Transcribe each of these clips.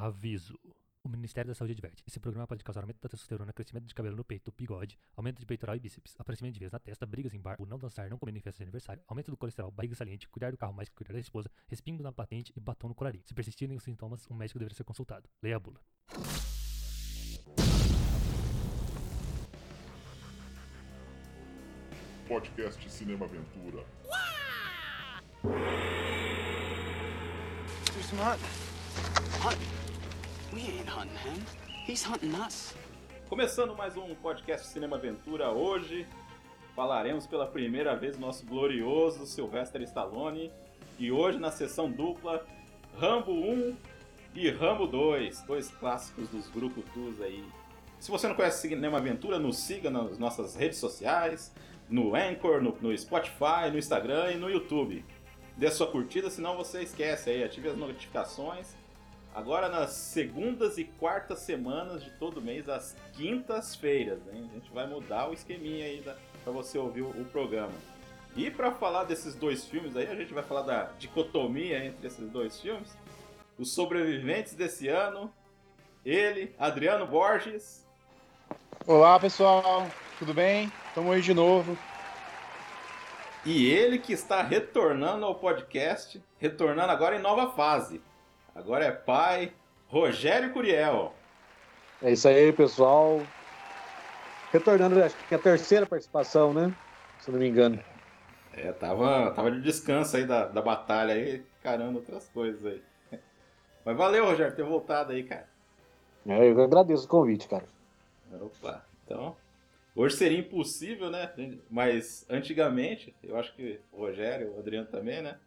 Aviso. O Ministério da Saúde adverte. Esse programa pode causar aumento da testosterona, crescimento de cabelo no peito, bigode, aumento de peitoral e bíceps, aparecimento de veias na testa, brigas em bar, o não dançar, não comer em festa de aniversário, aumento do colesterol, barriga saliente, cuidar do carro mais que cuidar da esposa, respingo na patente e batom no colarinho. Se persistirem os sintomas, um médico deverá ser consultado. Leia a bula. Podcast Cinema Aventura. Hunt? We ain't hunting him. He's hunting us. Começando mais um podcast Cinema Aventura, hoje falaremos pela primeira vez do nosso glorioso Sylvester Stallone e hoje na sessão dupla Rambo 1 e Rambo 2, dois clássicos dos grupos aí. Se você não conhece Cinema Aventura, nos siga nas nossas redes sociais, no Anchor, no, no Spotify, no Instagram e no YouTube. Dê sua curtida, senão você esquece aí, ative as notificações. Agora nas segundas e quartas semanas de todo mês, às quintas-feiras, hein? A gente vai mudar o esqueminha aí para você ouvir o, o programa. E para falar desses dois filmes aí, a gente vai falar da dicotomia entre esses dois filmes. Os sobreviventes desse ano, ele, Adriano Borges. Olá pessoal, tudo bem? Estamos aí de novo. E ele que está retornando ao podcast, retornando agora em nova fase. Agora é pai, Rogério Curiel. É isso aí, pessoal. Retornando, acho que é a terceira participação, né? Se não me engano. É, tava, tava de descanso aí da, da batalha aí, caramba, outras coisas aí. Mas valeu, Rogério, ter voltado aí, cara. É, eu agradeço o convite, cara. Opa, então. Hoje seria impossível, né? Mas antigamente, eu acho que o Rogério, o Adriano também, né?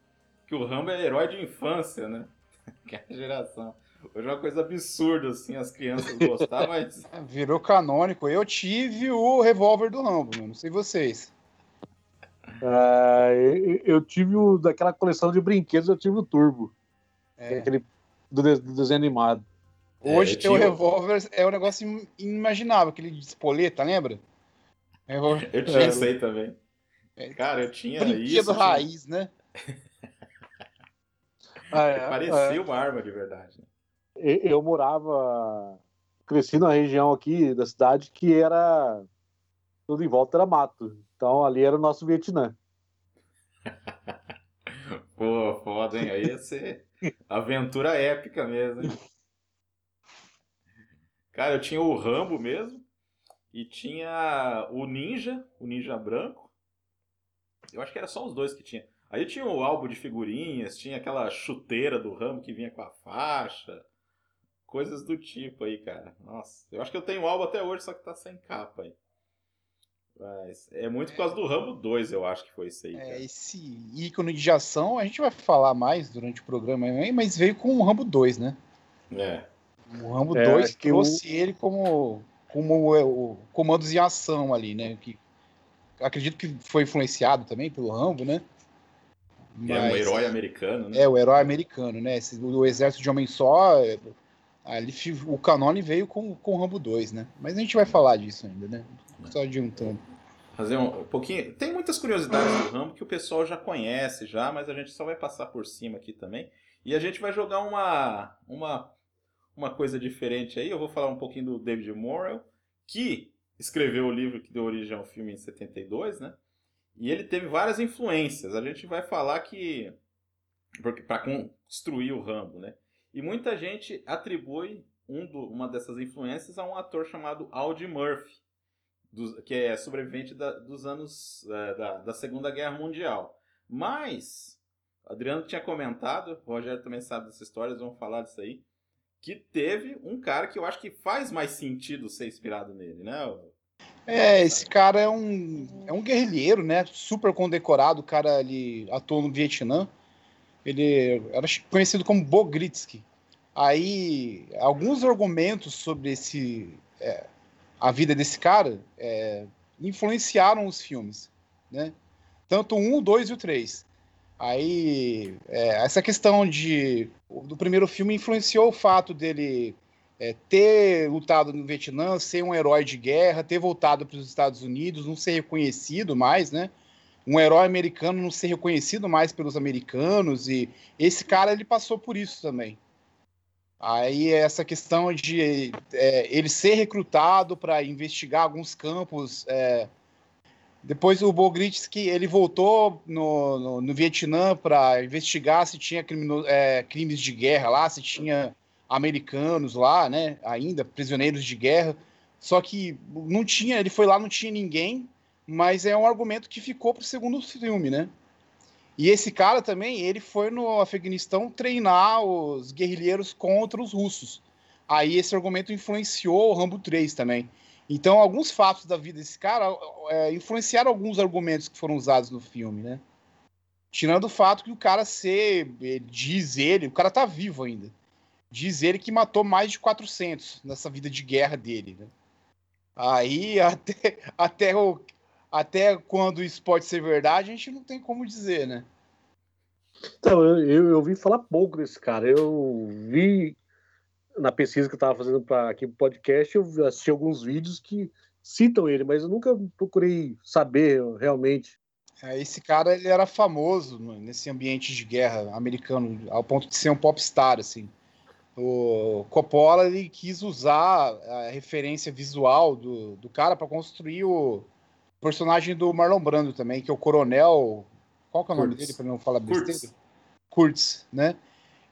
Que o Rambo é herói de infância, né? Que é a geração. Hoje é uma coisa absurda, assim, as crianças gostar, mas. Virou canônico. Eu tive o revólver do Rambo, não sei vocês. Uh, eu, eu, tive o daquela coleção de brinquedos, eu tive o Turbo. É. Aquele do, do desenho animado. Hoje é, ter o revólver é um negócio inimaginável, aquele de espoleta, lembra? Revólver... Eu tinha isso aí também. Cara, eu tinha Brinquedo isso. raiz, tinha... né? ah, é, Parecia é. uma arma de verdade. Eu, eu morava, cresci na região aqui da cidade que era tudo em volta era mato. Então ali era o nosso Vietnã. Pô, foda, hein? Aí ia ser aventura épica mesmo, hein? Cara, eu tinha o Rambo mesmo. E tinha o Ninja, o Ninja Branco. Eu acho que era só os dois que tinha. Aí tinha o álbum de figurinhas, tinha aquela chuteira do Rambo que vinha com a faixa. Coisas do tipo aí, cara. Nossa, eu acho que eu tenho o álbum até hoje, só que tá sem capa aí. Mas é muito por causa do Rambo 2, eu acho que foi isso aí. Cara. É, esse ícone de ação a gente vai falar mais durante o programa, mas veio com o Rambo 2, né? É. O Rambo é, 2 trouxe eu... ele como, como o, comandos em ação ali, né? Que acredito que foi influenciado também pelo Rambo, né? Mas, é um herói americano, né? É, o herói americano, né? Esse, o exército de homem só. Ali, o Canone veio com, com o Rambo 2, né? Mas a gente vai falar disso ainda, né? Só adiantando. Fazer um, um pouquinho. Tem muitas curiosidades do Rambo que o pessoal já conhece já, mas a gente só vai passar por cima aqui também. E a gente vai jogar uma, uma uma coisa diferente aí. Eu vou falar um pouquinho do David Morrell, que escreveu o livro que deu origem ao filme em 72, né? E ele teve várias influências. A gente vai falar que para construir o Rambo, né? E muita gente atribui um do, uma dessas influências a um ator chamado Audie Murphy, do, que é sobrevivente da, dos anos é, da, da Segunda Guerra Mundial. Mas Adriano tinha comentado, o Rogério também sabe dessa história, eles vão falar disso aí que teve um cara que eu acho que faz mais sentido ser inspirado nele, né? É, esse cara é um, é um guerrilheiro, né? Super condecorado, o cara ali atuou no Vietnã. Ele era conhecido como Bogritsky. Aí, alguns argumentos sobre esse é, a vida desse cara é, influenciaram os filmes, né? Tanto 1, o 2 e o 3. Aí, é, essa questão de do primeiro filme influenciou o fato dele é, ter lutado no Vietnã, ser um herói de guerra, ter voltado para os Estados Unidos, não ser reconhecido mais, né? Um herói americano não ser reconhecido mais pelos americanos e esse cara ele passou por isso também. Aí essa questão de é, ele ser recrutado para investigar alguns campos. É, depois o Bogritsky ele voltou no, no, no Vietnã para investigar se tinha é, crimes de guerra lá, se tinha americanos lá, né? Ainda prisioneiros de guerra. Só que não tinha, ele foi lá, não tinha ninguém. Mas é um argumento que ficou para o segundo filme, né? E esse cara também, ele foi no Afeganistão treinar os guerrilheiros contra os russos. Aí esse argumento influenciou o Rambo 3 também. Então, alguns fatos da vida desse cara é, influenciaram alguns argumentos que foram usados no filme, né? Tirando o fato que o cara ser, diz ele, o cara tá vivo ainda. Diz ele que matou mais de 400 nessa vida de guerra dele, né? Aí até, até o, até quando isso pode ser verdade, a gente não tem como dizer, né? Então, eu, eu, eu vi falar pouco desse cara. Eu vi na pesquisa que eu estava fazendo para aqui no podcast, eu assisti alguns vídeos que citam ele, mas eu nunca procurei saber realmente. É, esse cara ele era famoso nesse ambiente de guerra americano, ao ponto de ser um popstar, assim. O Coppola ele quis usar a referência visual do, do cara para construir o, personagem do Marlon Brando também, que é o Coronel. Qual que é o nome dele, para não falar besteira? Kurtz, né?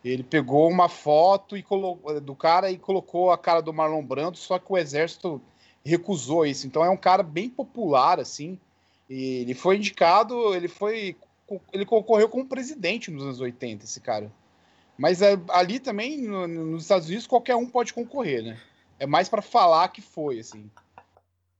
Ele pegou uma foto e colocou, do cara e colocou a cara do Marlon Brando, só que o exército recusou isso. Então é um cara bem popular, assim. E ele foi indicado, ele foi. Ele concorreu como presidente nos anos 80, esse cara. Mas é, ali também, no, nos Estados Unidos, qualquer um pode concorrer, né? É mais para falar que foi, assim.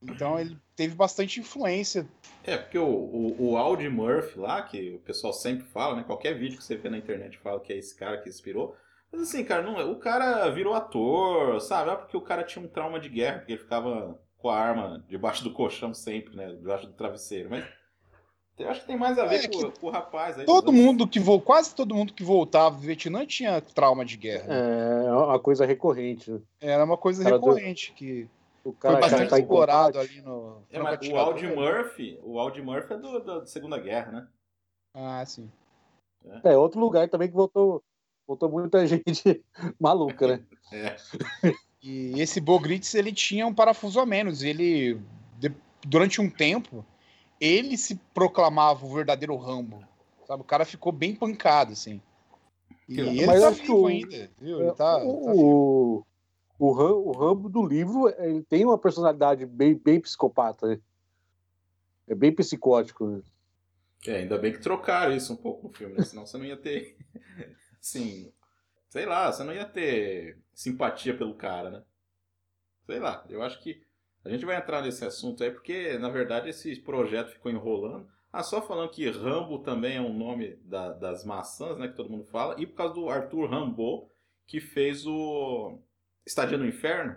Então ele teve bastante influência. É, porque o, o, o Audi Murphy lá, que o pessoal sempre fala, né? Qualquer vídeo que você vê na internet fala que é esse cara que inspirou. Mas assim, cara, não, é, o cara virou ator, sabe? É porque o cara tinha um trauma de guerra, porque ele ficava com a arma debaixo do colchão sempre, né? Debaixo do travesseiro. Mas eu acho que tem mais a ver é com, com, o rapaz. Aí, todo mundo que vo... Quase todo mundo que voltava do Vietnã tinha trauma de guerra. Né? É uma coisa recorrente. Né? Era uma coisa recorrente do... que o cara Foi bastante tá explorado ali no. É, mas o Audi Murphy, o Audi Murphy é do, da Segunda Guerra, né? Ah, sim. É. é, outro lugar também que voltou, voltou muita gente maluca, né? é. E esse Bogritz, ele tinha um parafuso a menos. Ele, de, durante um tempo, ele se proclamava o verdadeiro Rambo. Sabe? O cara ficou bem pancado, assim. E ele Mas tá vivo ainda, viu? Ele tá, o, tá vivo o, Ram, o Rambo do livro ele tem uma personalidade bem, bem psicopata. Né? É bem psicótico. Né? É, ainda bem que trocaram isso um pouco no filme, né? senão você não ia ter. Assim. Sei lá, você não ia ter simpatia pelo cara, né? Sei lá, eu acho que. A gente vai entrar nesse assunto aí porque, na verdade, esse projeto ficou enrolando. Ah, só falando que Rambo também é um nome da, das maçãs, né? Que todo mundo fala. E por causa do Arthur Rimbaud, que fez o Estadia no Inferno,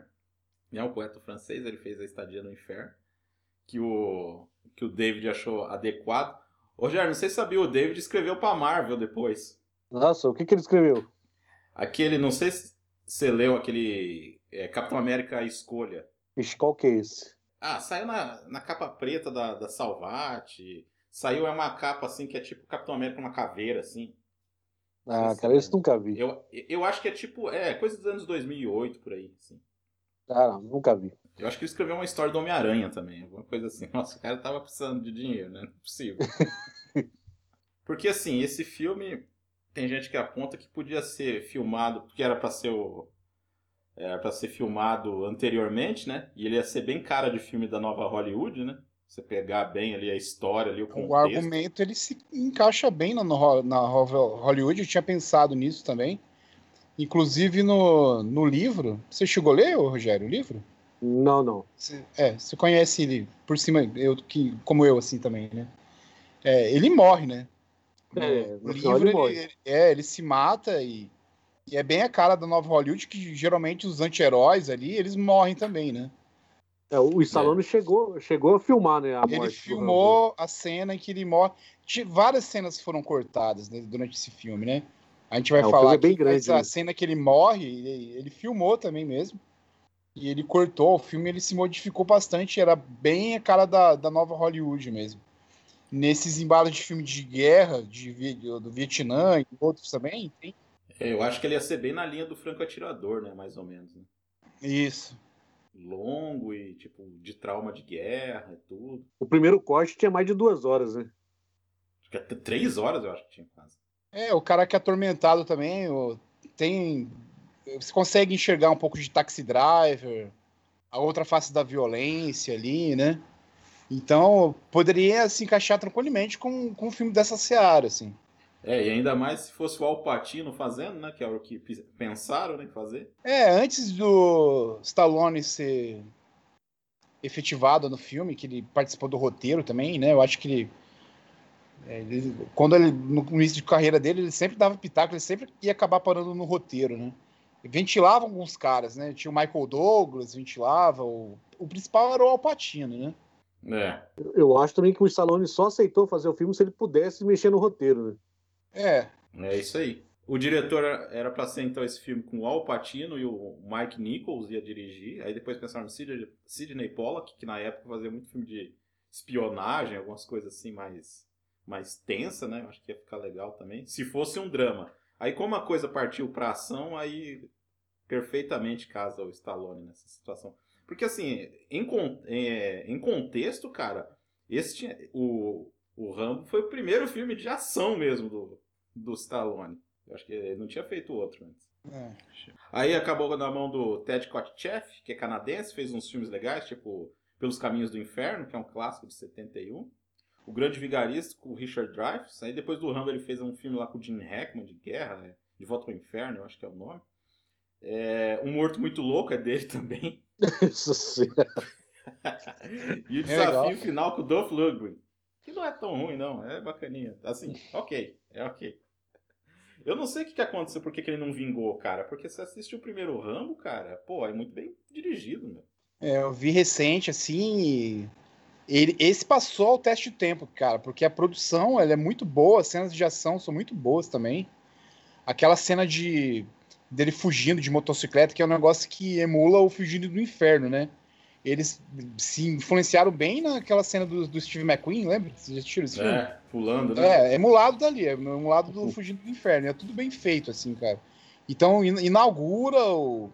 né, o poeta francês, ele fez a Estadia no Inferno, que o, que o David achou adequado. Rogério, não sei se sabia, o David escreveu para Marvel depois. Nossa, o que, que ele escreveu? Aquele, não sei se você leu aquele é, Capitão América a Escolha. Ixi, qual que é esse? Ah, saiu na, na capa preta da, da Salvati. Saiu é uma capa assim que é tipo Capitão América, uma caveira assim. Ah, cara, esse nunca vi. Eu, eu acho que é tipo, é, coisa dos anos 2008 por aí, assim. Cara, nunca vi. Eu acho que ele escreveu uma história do Homem-Aranha também, alguma coisa assim. Nossa, o cara tava precisando de dinheiro, né? Não é possível. Porque assim, esse filme tem gente que aponta que podia ser filmado, porque era para ser o era para ser filmado anteriormente, né? E ele ia ser bem cara de filme da nova Hollywood, né? Você pegar bem ali a história, ali o contexto. O argumento ele se encaixa bem na, na Hollywood, eu tinha pensado nisso também. Inclusive no, no livro. Você chegou a ler, Rogério, o livro? Não, não. Você, é, você conhece ele por cima, eu, que, como eu, assim também, né? É, ele morre, né? É, no, no livro ele, ele, é, ele se mata e, e é bem a cara da nova Hollywood que geralmente os anti-heróis ali, eles morrem também, né? É, o Stallone é. chegou, chegou a filmar, né? A ele filmou a cena em que ele morre. Várias cenas foram cortadas né, durante esse filme, né? A gente vai é, falar é bem grande, a né? cena que ele morre, ele, ele, filmou também mesmo. E ele cortou, o filme ele se modificou bastante, era bem a cara da, da nova Hollywood mesmo. Nesses embalos de filme de guerra, de, do Vietnã e outros também, tem É, eu acho que ele ia ser bem na linha do Franco Atirador, né? Mais ou menos. Né? Isso. Longo e, tipo, de trauma de guerra e tudo. O primeiro corte tinha mais de duas horas, né? Três horas eu acho que tinha quase. É, o cara que é atormentado também, tem. Você consegue enxergar um pouco de taxi driver, a outra face da violência ali, né? Então, poderia se encaixar tranquilamente com, com um filme dessa seara, assim. É, e ainda mais se fosse o Alpatino fazendo, né? Que é o que pensaram né, em fazer. É, antes do Stallone ser efetivado no filme, que ele participou do roteiro também, né? Eu acho que ele, é, ele- quando ele no início de carreira dele, ele sempre dava pitaco, ele sempre ia acabar parando no roteiro, né? Ventilava alguns caras, né? Tinha o Michael Douglas, ventilava, o, o principal era o Alpatino, né? É. Eu acho também que o Stallone só aceitou fazer o filme se ele pudesse mexer no roteiro, né? É, É isso aí. O diretor era pra ser então esse filme com o Al Pacino e o Mike Nichols ia dirigir. Aí depois pensaram no Sid- Sidney Pollack, que na época fazia muito filme de espionagem, algumas coisas assim mais, mais tensa, né? Acho que ia ficar legal também. Se fosse um drama. Aí como a coisa partiu pra ação, aí perfeitamente casa o Stallone nessa situação. Porque assim, em, é, em contexto, cara, esse tinha- o, o Rambo foi o primeiro filme de ação mesmo do, do Stallone. Eu acho que ele não tinha feito outro antes. é. Aí acabou na mão do Ted Kotcheff, que é canadense, fez uns filmes legais, tipo Pelos Caminhos do Inferno, que é um clássico de 71. O Grande Vigarista, com o Richard Dreyfuss. Aí depois do Rambo ele fez um filme lá com o Gene Hackman, de guerra, né? De Volta ao Inferno, eu acho que é o nome. É, um Morto Muito Louco é dele também. Nossa Senhora. e o É desafio legal. final com o Dolph Lundgren. Que não é tão ruim, não. É bacaninha. Assim, ok. É ok. Eu não sei o que, que aconteceu, por que ele não vingou, cara. Porque você assiste o primeiro Rambo, cara, pô, é muito bem dirigido, meu. É, eu vi recente, assim, ele, esse passou o teste de tempo, cara, porque a produção ela é muito boa, as cenas de ação são muito boas também. Aquela cena de dele fugindo de motocicleta, que é um negócio que emula o Fugindo do Inferno, né? Eles se influenciaram bem naquela cena do, do Steve McQueen, lembra? Vocês já assistiram esse filme? É, pulando, né? É, é emulado dali, é emulado do Fugindo do Inferno. É tudo bem feito, assim, cara. Então, in- inaugura o.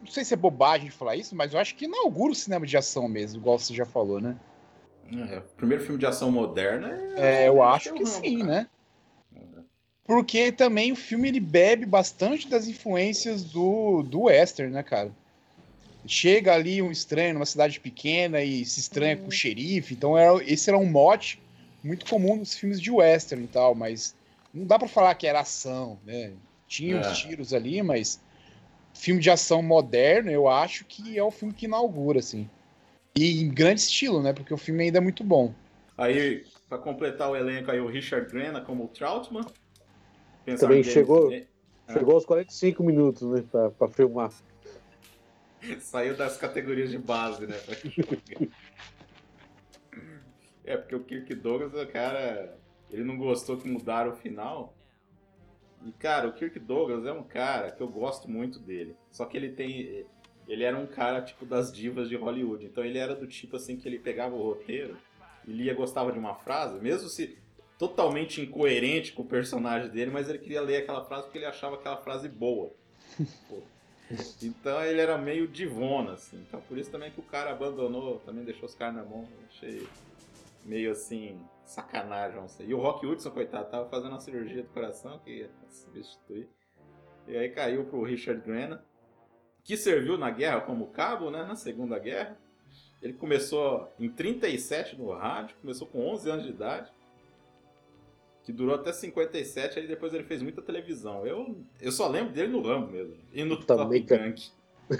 não sei se é bobagem falar isso, mas eu acho que inaugura o cinema de ação mesmo, igual você já falou, né? É, o primeiro filme de ação moderna É, eu acho é que sim, cara. né? Porque também o filme ele bebe bastante das influências do, do western, né, cara? Chega ali um estranho numa cidade pequena e se estranha com o xerife, então era, esse era um mote muito comum nos filmes de western e tal, mas não dá pra falar que era ação, né? Tinha É. os tiros ali, mas filme de ação moderno, eu acho que é o filme que inaugura, assim. E em grande estilo, né? Porque o filme ainda é muito bom. Aí, pra completar o elenco, aí o Richard Grena como o Troutman. Também chegou- É, Chegou aos 45 minutos, né? Pra, pra filmar. Saiu das categorias de base, né? é, porque o Kirk Douglas, cara, ele não gostou que mudaram o final. E, cara, o Kirk Douglas é um cara que eu gosto muito dele. Só que ele tem. Ele era um cara, tipo, das divas de Hollywood. Então ele era do tipo assim que ele pegava o roteiro e lia, gostava de uma frase, mesmo se totalmente incoerente com o personagem dele, mas ele queria ler aquela frase porque ele achava aquela frase boa. Pô. Então ele era meio divona, assim. Então por isso também que o cara abandonou, também deixou os caras na mão. Achei meio assim, sacanagem, sei. E o Rock Hudson, coitado, tava fazendo uma cirurgia do coração que ia substituir. E aí caiu pro Richard Grena, que serviu na guerra como cabo, né? Na Segunda Guerra. Ele começou em 37 no rádio, começou com 11 anos de idade. Que durou até 57, aí depois ele fez muita televisão. Eu, eu só lembro dele no Rambo mesmo. E no Também, Top. Gun.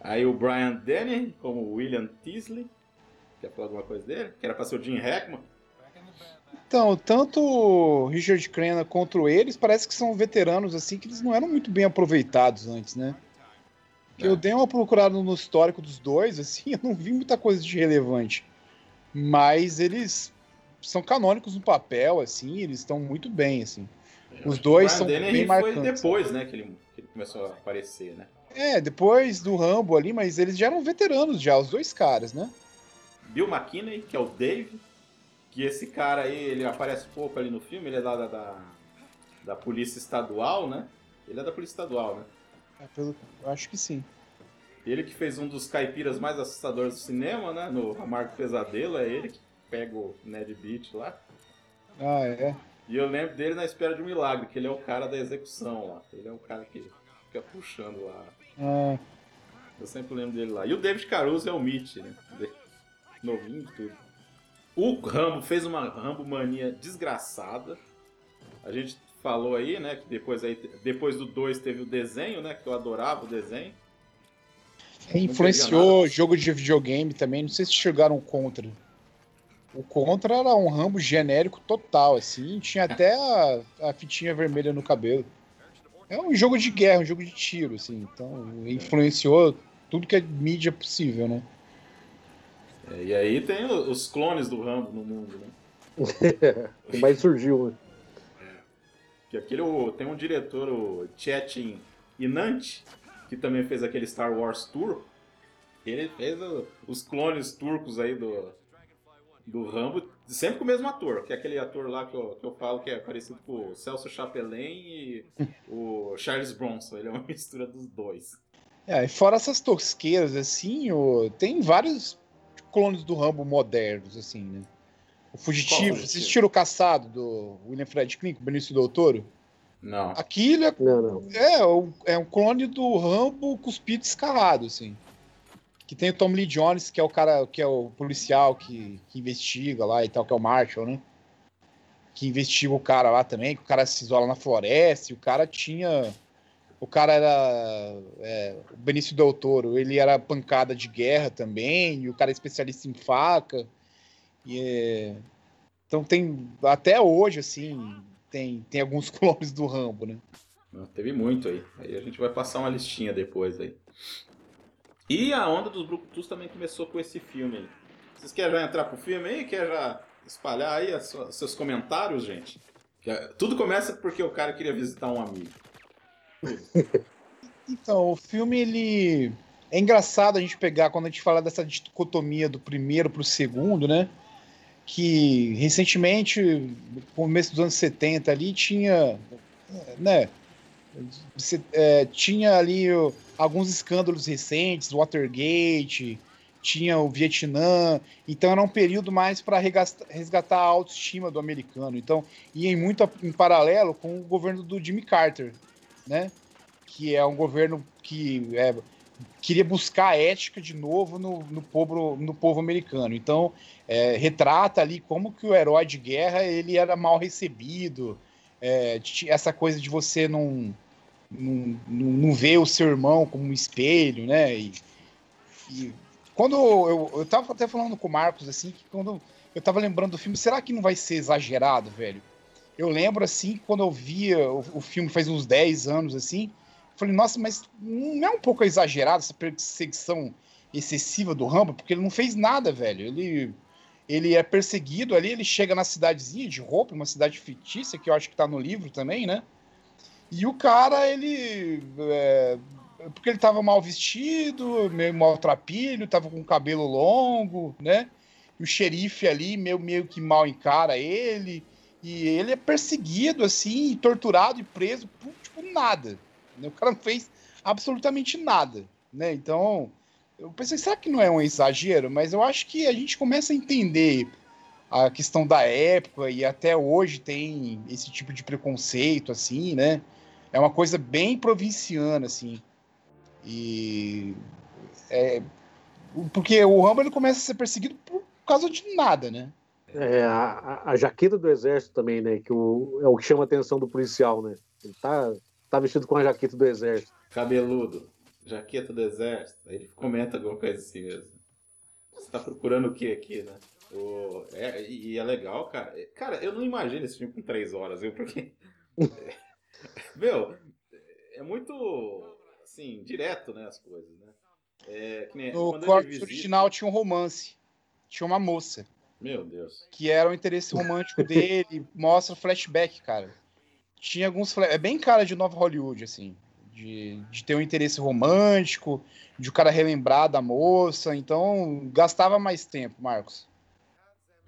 Aí o Brian Denny, como William Teasley. Quer falar alguma coisa dele? Que era pra ser o Jim Hackman. Então, tanto o Richard Crenna quanto eles parece que são veteranos assim que eles não eram muito bem aproveitados antes, né? É. Eu dei uma procurada no histórico dos dois, assim, eu não vi muita coisa de relevante. Mas eles são canônicos no papel, assim, eles estão muito bem, assim. Os dois o são bem foi marcantes. depois, né, que ele, que ele começou a aparecer, né? É, depois do Rambo ali, mas eles já eram veteranos já, os dois caras, né? Bill McKinney, que é o Dave. que esse cara aí, ele aparece pouco ali no filme, ele é da, da, da, da polícia estadual, né? Ele é da polícia estadual, né? É, pelo... Eu acho que sim. Ele que fez um dos caipiras mais assustadores do cinema, né? No Amargo Pesadelo, é ele que pega o Ned Beat lá. Ah, é. E eu lembro dele na Espera de um Milagre, que ele é o cara da execução lá. Ele é o cara que fica puxando lá. Ah, Eu sempre lembro dele lá. E o David Caruso é o Mitch, né? Novinho e tudo. O Rambo fez uma Rambo mania desgraçada. A gente falou aí, né, que depois, aí, depois do 2 teve o desenho, né, que eu adorava o desenho. Influenciou jogo de videogame também. Não sei se chegaram o Contra. O Contra era um Rambo genérico total, assim. Tinha até a, a fitinha vermelha no cabelo. É um jogo de guerra, um jogo de tiro, assim. Então, influenciou tudo que é mídia possível, né? É, e aí tem os clones do Rambo no mundo, né? que mais surgiu, né? Que aquele, tem um diretor, o Chetin Inant, que também fez aquele Star Wars Tour. Ele fez o- os clones turcos aí do, do Rambo, sempre com o mesmo ator, que é aquele ator lá que eu, que eu falo que é parecido com o Celso Chapelain e o Charles Bronson. Ele é uma mistura dos dois. É, e fora essas tosqueiras, assim, o... tem vários clones do Rambo modernos, assim, né? O Qual Fugitivo, Fugitivo? vocês assistiram o Caçado do William Friedkin, com o Benício Del Toro? Não. Aquilo é, Não, não. é, o- é um clone do Rambo cuspido e escarrado, assim. Que tem o Tom Lee Jones, que é o cara, que é o policial que, que investiga lá e tal, que é o Marshall, né? Que investiga o cara lá também, que o cara se isola na floresta, e o cara tinha. O cara era. É, o Benício Del Toro, ele era pancada de guerra também, e o cara é especialista em faca. E, é, então tem. Até hoje, assim, tem, tem alguns clones do Rambo, né? Não, teve muito aí. Aí a gente vai passar uma listinha depois aí. E a onda dos Brucutus também começou com esse filme aí. Vocês querem já entrar pro filme aí? Quer já espalhar aí sua- seus comentários, gente? É, Tudo começa porque o cara queria visitar um amigo. Então, o filme, ele. É engraçado a gente pegar quando a gente fala dessa dicotomia do primeiro pro segundo, né? Que recentemente, começo dos anos 70 ali, tinha. Né? Você, é, tinha ali alguns escândalos recentes, Watergate, tinha o Vietnã, então era um período mais para resgatar a autoestima do americano. Então, ia em muito em paralelo com o governo do Jimmy Carter, né? que é um governo que é, queria buscar a ética de novo no, no, povo, no povo americano. Então, é, retrata ali como que o herói de guerra ele era mal recebido, é, essa coisa de você não, não, não, não ver o seu irmão como um espelho, né? E, e quando eu, eu tava até falando com o Marcos, assim, que quando eu tava lembrando do filme, será que não vai ser exagerado, velho? Eu lembro, assim, quando eu via o, o filme faz uns 10 anos, assim, Falei, nossa, mas não é um pouco exagerado essa perseguição excessiva do Rambo? Porque ele não fez nada, velho. Ele, ele é perseguido ali, ele chega na cidadezinha de roupa, uma cidade fictícia, que eu acho que tá no livro também, né? E o cara, ele. é, porque ele tava mal vestido, meio maltrapilho, tava com cabelo longo, né? E o xerife ali, meio, meio que mal encara ele. E ele é perseguido, assim, torturado e preso por, tipo, nada. Né? O cara não fez absolutamente nada, né? Então, eu pensei, será que não é um exagero? Mas eu acho que a gente começa a entender a questão da época e até hoje tem esse tipo de preconceito, assim, né? É uma coisa bem provinciana, assim. E... É, porque o Rambo ele começa a ser perseguido por causa de nada, né? É, a, a- jaqueta do exército também, né? Que o, é o que chama a atenção do policial, né? Ele tá, tá vestido com a jaqueta do exército. Cabeludo, jaqueta do exército. Aí ele comenta alguma coisa assim mesmo. Você tá procurando o que aqui, né? O- é, e é legal, cara. É, Cara, eu não imagino esse filme com três horas, viu? Porque. Meu, é muito. Assim, direto, né? As coisas, né? É, que nem, No corte visita- original tinha um romance. Tinha uma moça. Meu Deus. que era o interesse romântico dele, mostra flashback, cara. Tinha alguns. É bem cara de Nova Hollywood, assim. De, de ter um interesse romântico, de o cara relembrar da moça. Então, gastava mais tempo, Marcos.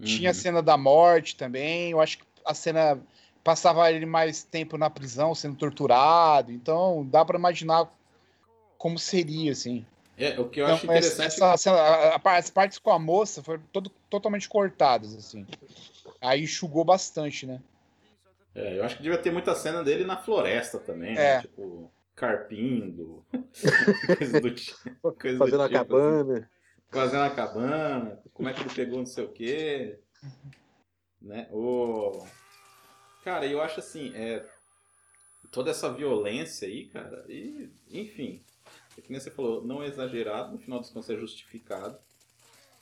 Tinha a Uhum. cena da morte também. Eu acho que a cena passava ele mais tempo na prisão, sendo torturado. Então dá pra imaginar como seria, assim. É, o que eu Então, acho essa- interessante. essa cena- a- a- as partes com a moça foram todo- totalmente cortadas, assim. Aí enxugou bastante, né? É, eu acho que devia ter muita cena dele na floresta também, É. né? Tipo, carpindo, coisa do tipo. coisa do Fazendo a tipo, assim. cabana. fazendo a cabana, como é que ele pegou não sei o quê, né? O... Cara, eu acho assim, é... toda essa violência aí, cara, e, enfim, é que nem você falou, não é exagerado, no final dos contos é justificado.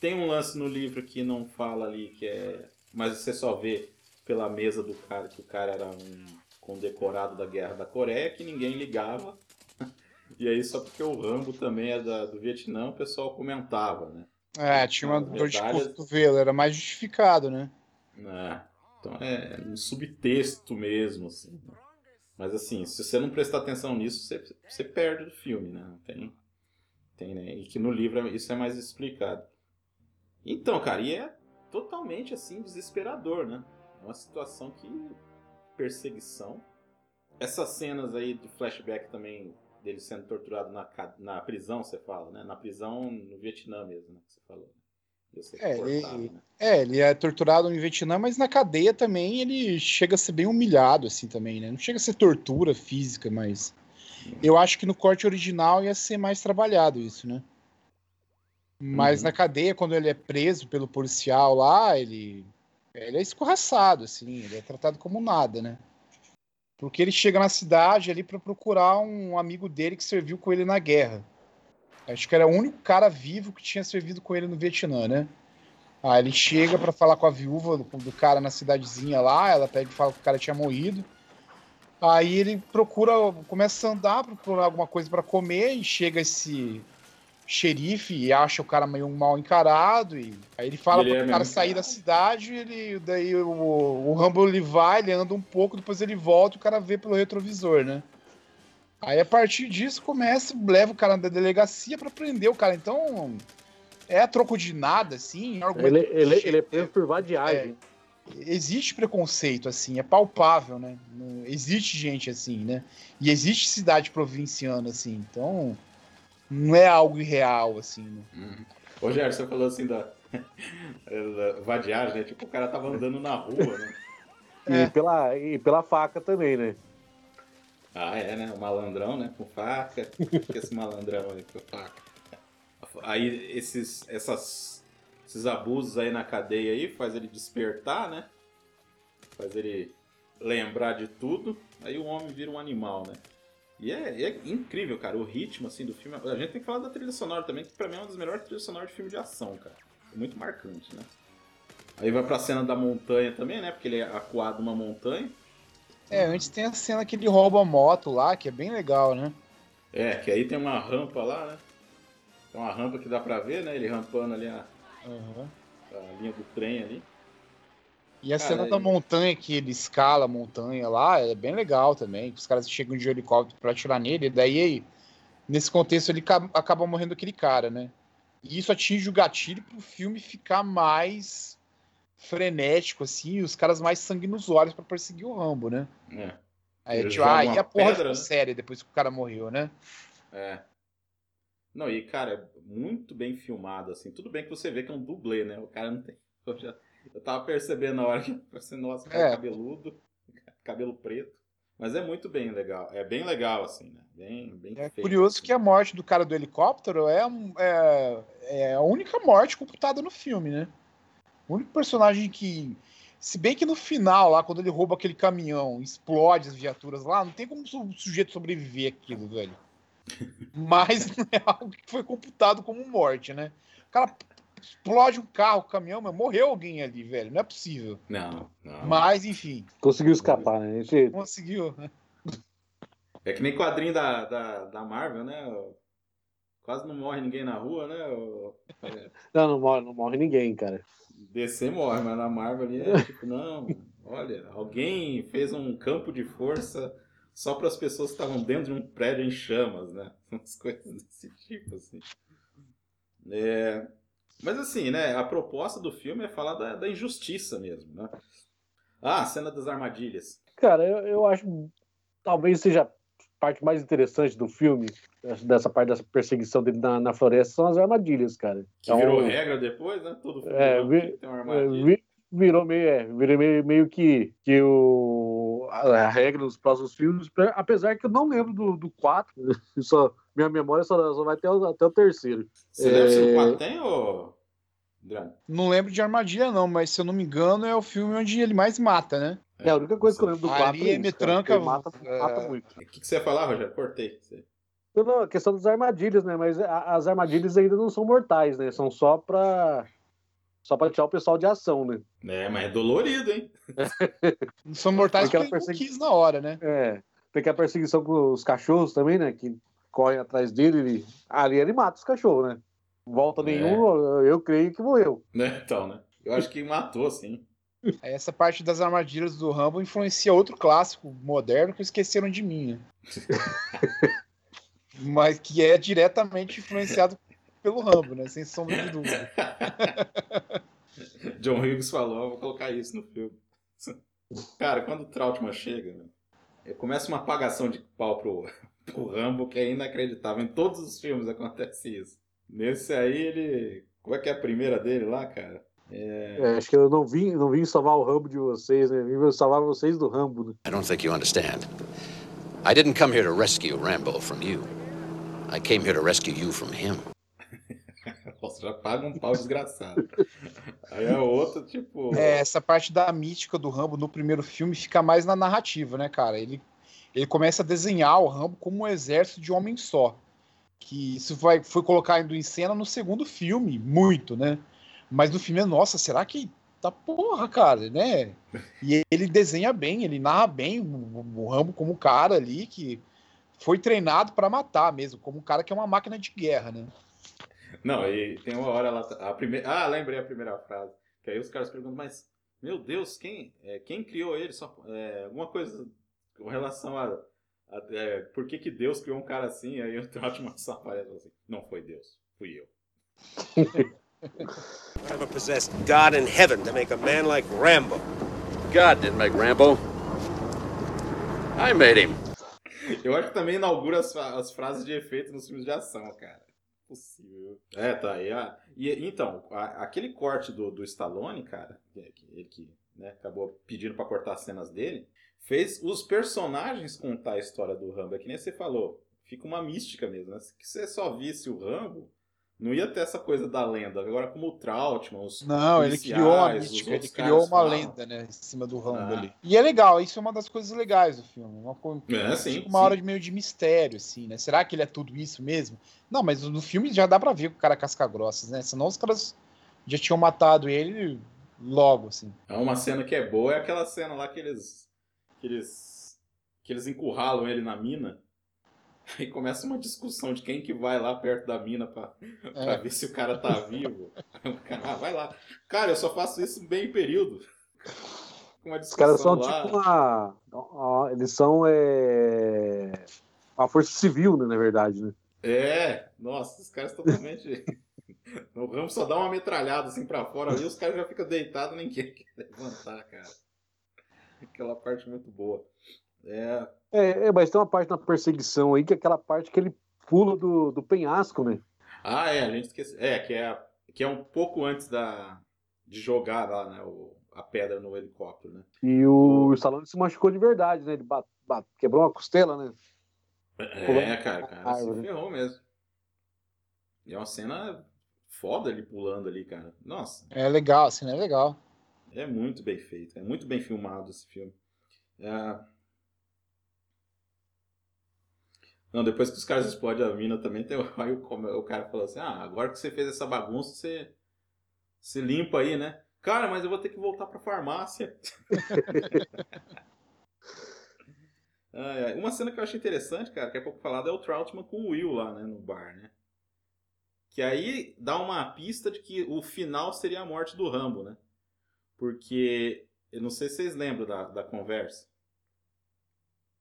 Tem um lance no livro que não fala ali, que é... Mas você só vê pela mesa do cara que o cara era um condecorado da Guerra da Coreia, que ninguém ligava. E aí, só porque o Rambo também é da, do Vietnã, o pessoal comentava, né? É, tinha uma dor de cotovelo, era mais justificado, né? É, então é um subtexto mesmo, assim. né? Mas assim, se você não prestar atenção nisso, você, você perde do filme, né? Tem, tem, né? E que no livro isso é mais explicado. Então, cara, e é totalmente assim desesperador, né? Uma situação que perseguição. Essas cenas aí de flashback também dele sendo torturado na, na prisão, você fala, né? Na prisão no Vietnã mesmo, né? Que você falou. Ser É, ele- né? É, ele é torturado no Vietnã, mas na cadeia também ele chega a ser bem humilhado, assim, também, né? Não chega a ser tortura física, mas. Eu acho que no corte original ia ser mais trabalhado isso, né? Mas Uhum. na cadeia, quando ele é preso pelo policial lá, ele. Ele é escorraçado, assim, ele é tratado como nada, né? Porque ele chega na cidade ali pra procurar um amigo dele que serviu com ele na guerra. Acho que era o único cara vivo que tinha servido com ele no Vietnã, né? Aí ele chega pra falar com a viúva do, do cara na cidadezinha lá, ela pega e fala que o cara tinha morrido. Aí ele procura, começa a andar, procurar alguma coisa pra comer e chega esse xerife e acha o cara meio mal encarado e aí ele fala Ele pro é cara mesmo sair da cidade, ele daí o, o Rambo ele vai, ele anda um pouco, depois ele volta e o cara vê pelo retrovisor, né? Aí a partir disso começa, leva o cara da delegacia pra prender o cara. Então é a troco de nada, assim. argumento Ele, ele, ele é preso por vadiagem. existe preconceito, assim, é palpável, né? Existe gente assim, né? E existe cidade provinciana, assim, então não é algo irreal, assim, né? Uhum. Ô, Gerson, você falou assim da, da vadiagem, né? Tipo, o cara tava andando na rua, né? É. E, pela, e pela faca também, né? Ah, é, né? O malandrão, né? Com faca. que esse malandrão aí com faca. Aí esses, essas, esses abusos aí na cadeia aí faz ele despertar, né? Faz ele lembrar de tudo. Aí o homem vira um animal, né? E é, é incrível, cara. O ritmo, assim, do filme... A gente tem que falar da trilha sonora também, que pra mim é uma das melhores trilhas sonoras de filme de ação, cara. É muito marcante, né? Aí vai pra cena da montanha também, né? Porque ele é acuado numa montanha. É, antes tem a cena que ele rouba a moto lá, que é bem legal, né? É, que aí tem uma rampa lá, né? Tem uma rampa que dá pra ver, né? Ele rampando ali a, a linha do trem ali. E a Cara, cena da e- montanha que ele escala a montanha lá é bem legal também. Os caras chegam de helicóptero pra atirar nele, e daí, nesse contexto, ele ca- acaba morrendo aquele cara, né? E isso atinge o gatilho pro filme ficar mais frenético, assim, e os caras mais sangue nos olhos pra perseguir o Rambo, né? É, Aí, Ele tipo, aí uma a porra pedra, né? séria depois que o cara morreu, né? é. Não, e cara, é muito bem filmado, assim. Tudo bem que você vê que é um dublê, né? O cara não tem. Eu, tava percebendo na hora que assim, nossa, cara É. cabeludo, cabelo preto. Mas é muito bem legal. É bem legal, assim, né? Bem, bem É feito, curioso assim. que a morte do cara do helicóptero é, é, é a única morte computada no filme, né? O único personagem que. Se bem que no final, lá, quando ele rouba aquele caminhão, explode as viaturas lá, não tem como o sujeito sobreviver aquilo, velho. Mas não é algo que foi computado como morte, né? O cara explode um carro, o caminhão, mas morreu alguém ali, velho. Não é possível. Não, não. Mas, enfim, Conseguiu escapar, né? Gente- conseguiu. É que nem quadrinho da, da, da Marvel, né? Quase não morre ninguém na rua, né? É, Não, não morre, não morre ninguém, cara. DC morre, mas na Marvel ali é tipo, não, olha, alguém fez um campo de força só para as pessoas que estavam dentro de um prédio em chamas, né? Umas coisas desse tipo, assim. É, Mas assim, né? A proposta do filme é falar da, da injustiça mesmo, né? Ah, a cena das armadilhas. Cara, eu, eu acho talvez seja a parte mais interessante do filme, dessa parte dessa perseguição dele na, na floresta, são as armadilhas, cara. Que virou regra depois, né? Todo filme É, tem vi- que ter uma É, armadilha. vi- virou meio, é, virou meio, meio que, que o, a, regra dos próximos filmes, pe- apesar que eu não lembro do, do 4, só, minha memória só, só vai até o, até o terceiro. Você lembra se É. o 4 tem, ô... Adriano? Não lembro de armadilha, não, mas se eu não me engano, é o filme onde ele mais mata, né? É, a única coisa que eu lembro do 4 Ali é me isso, cara, tranca, porque mata, é, mata muito. O que, que você ia falar, Rogério? Cortei. Você- Não, a questão das armadilhas, né? Mas a- as armadilhas ainda não são mortais, né? São só pra, só pra tirar o pessoal de ação, né? É, mas é dolorido, hein? Não são mortais Aquela porque ele não persegui- quis na hora, né? É, tem que a perseguição com os cachorros também, né? Que correm atrás dele. Ele, ali ele mata os cachorros, né? Volta É. nenhum, eu, eu creio que morreu. Né? Então, né? Eu acho que matou, sim. Essa parte das armadilhas do Rambo influencia outro clássico moderno que esqueceram de mim, né? Mas que é diretamente influenciado pelo Rambo, né? Sem sombra de dúvida. John Hughes falou, eu vou colocar isso no filme. Cara, quando o Trautmann chega, né, começa uma apagação de pau pro, pro Rambo que é inacreditável. Em todos os filmes acontece isso. Nesse aí, ele... Como é que é a primeira dele lá, cara? É, acho que eu não vim, não vim salvar o Rambo de vocês, né? Vim salvar vocês do Rambo, né? I don't think you understand. I didn't come here to rescue Rambo from you. I came here to rescue you from him. Nossa, já paga um pau desgraçado. Aí a outra, tipo... É, essa parte da mística do Rambo no primeiro filme fica mais na narrativa, né, cara? Ele, ele começa a desenhar o Rambo como um exército de homem só. Que isso vai, foi colocado em cena no segundo filme, muito, né? Mas no filme, nossa, será que. Tá porra, cara, né? E ele desenha bem, ele narra bem o, o Rambo como cara ali que foi treinado pra matar mesmo, como um cara que é uma máquina de guerra, né? Não, e tem uma hora lá, a primeira, ah, lembrei a primeira frase, que aí os caras perguntam, mas, meu Deus, quem, é, quem criou ele? Só, é, alguma coisa com relação a, a- é, por que que Deus criou um cara assim? Aí o Trautmann só aparece assim, não foi Deus, fui eu. Whatever possessed God in heaven to make a man like Rambo? God didn't make Rambo. I made him. Eu acho que também inaugura as, as frases de efeito nos filmes de ação, cara. Possível. É, tá aí. ah, E, então, a- aquele corte do, do Stallone, cara, que, que ele que né, acabou pedindo pra cortar as cenas dele, fez os personagens contar a história do Rambo. É que nem você falou, fica uma mística mesmo. Né? Se você só visse o Rambo, não ia ter essa coisa da lenda. Agora, como o Trautmann, os Não, ele criou uma os mística, ele criou uma falam. lenda, né, em cima do Rambo Ah. ali. E é legal, isso é uma das coisas legais do filme. Uma, É, sim, uma sim. hora de meio de mistério, assim, né? Será que ele é tudo isso mesmo? Não, mas no filme já dá pra ver que o cara é casca grossas, né? Senão os caras já tinham matado ele logo, assim. É uma cena que é boa, é aquela cena lá que eles. Que eles. que eles encurralam ele na mina. Aí começa uma discussão de quem que vai lá perto da mina pra, pra É. ver se o cara tá vivo. Aí o cara, ah, vai lá. Cara, eu só faço isso bem em período. Uma Os caras são discussão lá. tipo uma. Eles são é, uma força civil, né, na verdade, né? É, nossa, os caras totalmente. o Ramos só dá uma metralhada assim pra fora ali, os caras já ficam deitados, nem querem levantar, cara. Aquela parte muito boa. É, É, é, mas tem uma parte na perseguição aí que é aquela parte que ele pula do, do penhasco, né? Ah, é, a gente esqueceu. É, que é, que é um pouco antes da, de jogar lá, né, o, a pedra no helicóptero, né? E o Stallone se machucou de verdade, né? Ele bat- bat- quebrou uma costela, né? É, cara, cara, se ferrou mesmo. E é uma cena foda ele pulando ali, cara. Nossa, É legal, assim, é legal. É muito bem feito, é muito bem filmado esse filme. É... Não, depois que os caras explodem a mina também, tem... aí o, cara falou assim, ah, agora que você fez essa bagunça, você, você limpa aí, né? Cara, mas eu vou ter que voltar pra farmácia. Uma cena que eu achei interessante, cara, que é pouco falado, é o Troutman com o Will lá, né, no bar, né? Que aí dá uma pista de que o final seria a morte do Rambo, né? Porque, eu não sei se vocês lembram da, da conversa.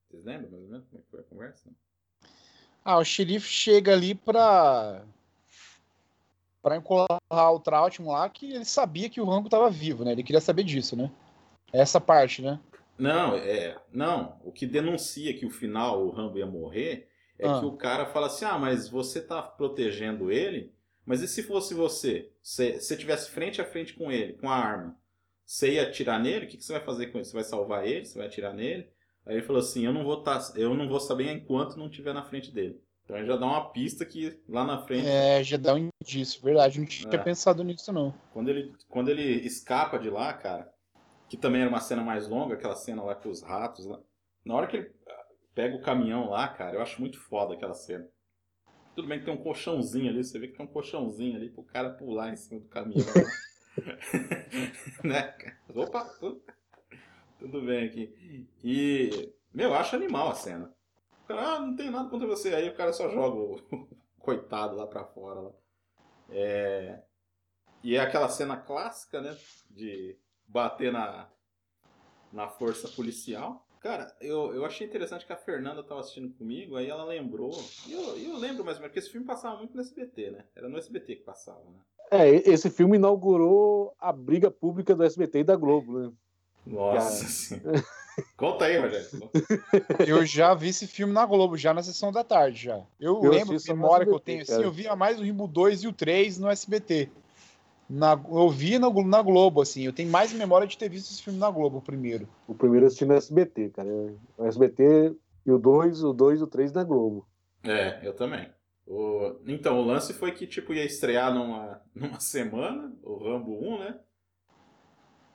Vocês lembram mais ou menos como é que foi a conversa? Ah, o xerife chega ali pra. pra encontrar o Trautmann lá, que ele sabia que o Rambo tava vivo, né? Ele queria saber disso, né? Essa parte, né? Não, é. Não, o que denuncia que o final o Rambo ia morrer é Ah. que o cara fala assim: ah, mas você tá protegendo ele, mas e se fosse você? Se você tivesse frente a frente com ele, com a arma, você ia atirar nele? O que, que você vai fazer com ele? Você vai salvar ele? Você vai atirar nele? Aí ele falou assim: eu não vou tá, eu não vou saber enquanto não estiver na frente dele. Então ele já dá uma pista que lá na frente É, já dá um indício, verdade. Não tinha É. pensado nisso, não. Quando ele, quando ele escapa de lá, cara, que também era uma cena mais longa, aquela cena lá com os ratos lá. Na hora que ele ah, pega o caminhão lá, cara, eu acho muito foda aquela cena. Tudo bem que tem um colchãozinho ali, você vê que tem um colchãozinho ali pro cara pular em cima do caminhão. né? Opa, tudo, tudo bem aqui. E, meu, eu acho animal a cena. O cara, ah, não tem nada contra você. Aí o cara só joga o coitado lá pra fora. Lá. É... E é aquela cena clássica, né? De bater na, na força policial. Cara, eu, eu achei interessante que a Fernanda tava assistindo comigo, aí ela lembrou. E eu, eu lembro mais ou menos, porque esse filme passava muito no SBT, né? Era no SBT que passava, né? É, esse filme inaugurou a briga pública do SBT e da Globo, né? Nossa senhora. Conta aí, Rogério. Eu já vi esse filme na Globo, já na sessão da tarde, já. Eu, Eu lembro, memória que eu tenho, assim, cara. eu via mais o Rimbo 2 e o 3 no SBT. Na, eu vi na, na Globo, assim, eu tenho mais memória de ter visto esse filme na Globo primeiro. O primeiro assisti no SBT, cara. O SBT e o 2, o 2 e o 3 na Globo. É, eu também. O... Então, o lance foi que, tipo, ia estrear numa, numa semana, o Rambo 1, né?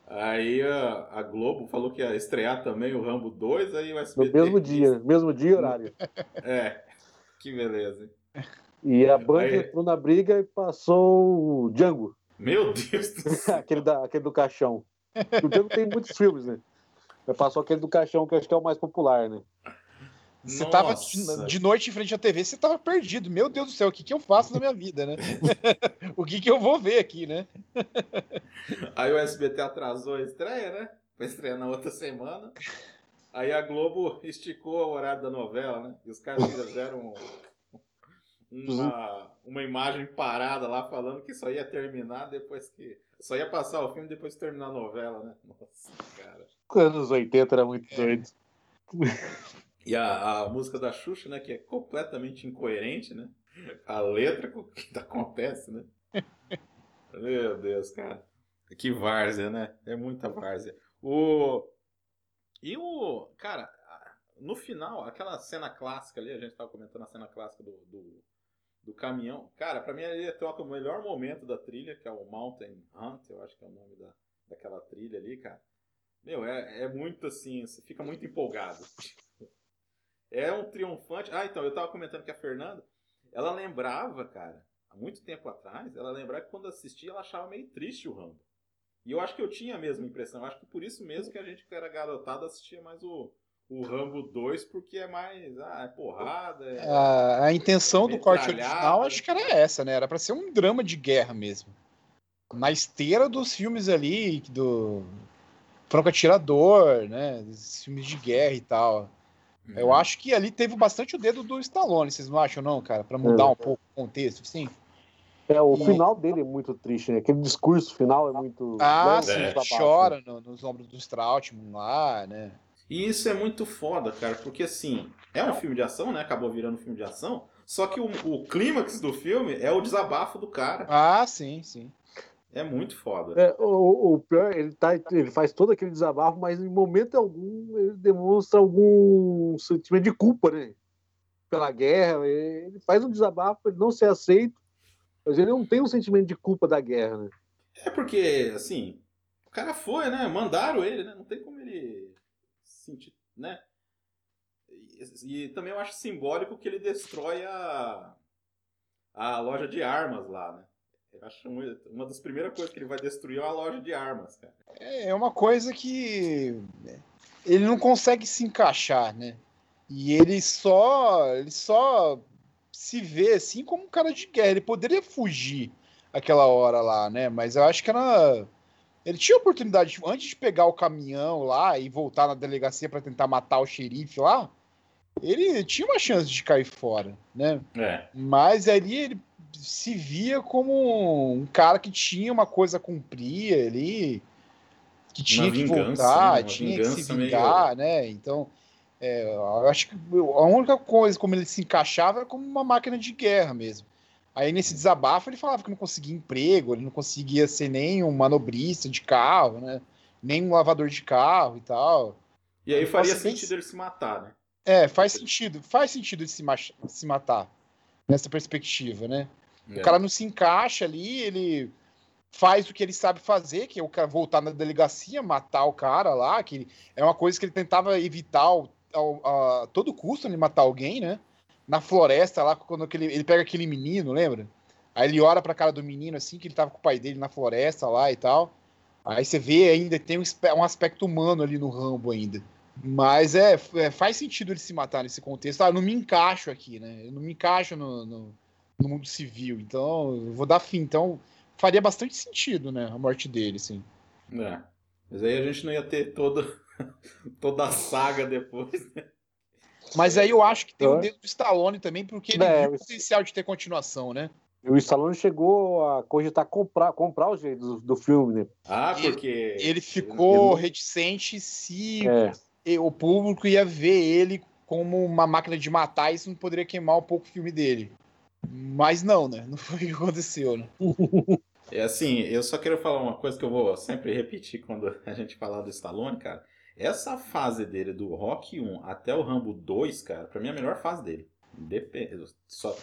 Aí a, a Globo falou que ia estrear também o Rambo 2, aí o No SBT... mesmo quis- dia, mesmo dia e horário. É, que beleza. hein? E a Band Aí- entrou na briga e passou o Django, Meu Deus do céu. aquele, da, aquele do caixão. O Django tem muitos filmes, né? Mas passou aquele do caixão, que acho que é o mais popular, né? Você tava de, de noite em frente à TV, você tava perdido. Meu Deus do céu, o que, que eu faço na minha vida, né? o que, que eu vou ver aqui, né? Aí o SBT atrasou a estreia, né? Vai estrear na outra semana. Aí a Globo esticou o horário da novela, né? E os caras fizeram uma, uma imagem parada lá falando que só ia terminar depois que. Só ia passar o filme depois que terminar a novela, né? Nossa, cara. Anos 80 era muito doido. E a, a música da Xuxa, né? Que é completamente incoerente, né? A letra com o que acontece, né? Meu Deus, cara. Que várzea, né? É muita várzea. O... E o... Cara, no final, aquela cena clássica ali, a gente tava comentando a cena clássica do, do, do caminhão. Cara, pra mim ali troca o melhor momento da trilha, que é o Mountain Hunt, eu acho que é o nome da, daquela trilha ali, cara. Meu, é, é muito assim, você fica muito empolgado. É um triunfante. Ah, então, eu tava comentando que a Fernanda, ela lembrava, cara, há muito tempo atrás, ela lembrava que quando assistia, ela achava meio triste o Rambo. E eu acho que eu tinha a mesma impressão. Eu acho que por isso mesmo que a gente que era garotado assistia mais o, o Rambo 2, porque é mais. Ah, é porrada. É... A, a intenção do corte original acho que era essa, né? Era pra ser um drama de guerra mesmo. Na esteira dos filmes ali, do Franco Atirador, né? Desses filmes de guerra e tal. Eu Uhum. acho que ali teve bastante o dedo do Stallone, vocês não acham, não, cara? Pra mudar É. um pouco o contexto, sim. É, o E- final dele é muito triste, né? Aquele discurso final é muito. Ah, né, sim, É. chora no- nos ombros do Strautmann lá, né? E isso é muito foda, cara, porque assim, é um filme de ação, né? Acabou virando um filme de ação. Só que o, o clímax do filme é o desabafo do cara. Ah, sim, sim. É muito foda. É, o, o pior, ele, tá, ele faz todo aquele desabafo, mas em momento algum ele demonstra algum sentimento de culpa, né? Pela guerra. Ele faz um desabafo, ele não se aceita, mas ele não tem um sentimento de culpa da guerra, né? É porque, assim, o cara foi, né? Mandaram ele, né? Não tem como ele sentir, né? E, e também eu acho simbólico que ele destrói a, a loja de armas lá, né? Eu acho uma, uma das primeiras coisas que ele vai destruir é a loja de armas, cara. É é uma coisa que ele não consegue se encaixar, né? E ele só, ele só se vê assim como um cara de guerra. Ele poderia fugir aquela hora lá, né? Mas eu acho que era ele tinha oportunidade antes de pegar o caminhão lá e voltar na delegacia para tentar matar o xerife lá. Ele tinha uma chance de cair fora, né? É. Mas ali ele se via como um cara que tinha uma coisa a cumprir ali, que tinha que vingança, voltar, né? Tinha que se vingança meio- vingar, né? Então, é, eu acho que a única coisa como ele se encaixava era como uma máquina de guerra mesmo. Aí nesse desabafo ele falava que não conseguia emprego, ele não conseguia ser nem um manobrista de carro, né? Nem um lavador de carro e tal. E aí faria sentido ele se matar, né? É, faz sentido, faz sentido ele se, se matar nessa perspectiva, né? É. O cara não se encaixa ali, ele faz o que ele sabe fazer, que é o cara voltar na delegacia, matar o cara lá, que é uma coisa que ele tentava evitar ao, a todo custo, ele matar alguém, né? Na floresta lá, quando aquele, ele pega aquele menino, lembra? Aí ele olha pra cara do menino assim, que ele tava com o pai dele na floresta lá e tal. Aí você vê ainda, tem um, um aspecto humano ali no Rambo ainda. Mas é, é, faz sentido ele se matar nesse contexto. Ah, eu não me encaixo aqui, né? Eu não me encaixo no, no, no mundo civil. Então, eu vou dar fim. Então, faria bastante sentido, né? A morte dele, assim. É. Mas aí a gente não ia ter toda, toda a saga depois, né? Mas aí eu acho que tem o É. dedo do Stallone também, porque ele É, viu o potencial de ter continuação, né? E o Stallone chegou a cogitar comprar, comprar os direitos do, do filme, né? Ah, Ele- porque. Ele ficou ele- reticente se É. e- o público ia ver ele como uma máquina de matar e isso não poderia queimar um pouco o filme dele. Mas não, né? Não foi o que aconteceu, né? É assim, eu só quero falar uma coisa que eu vou sempre repetir quando a gente falar do Stallone, cara. Essa fase dele do Rock 1 até o Rambo 2, cara, pra mim é a melhor fase dele. Depende. Só,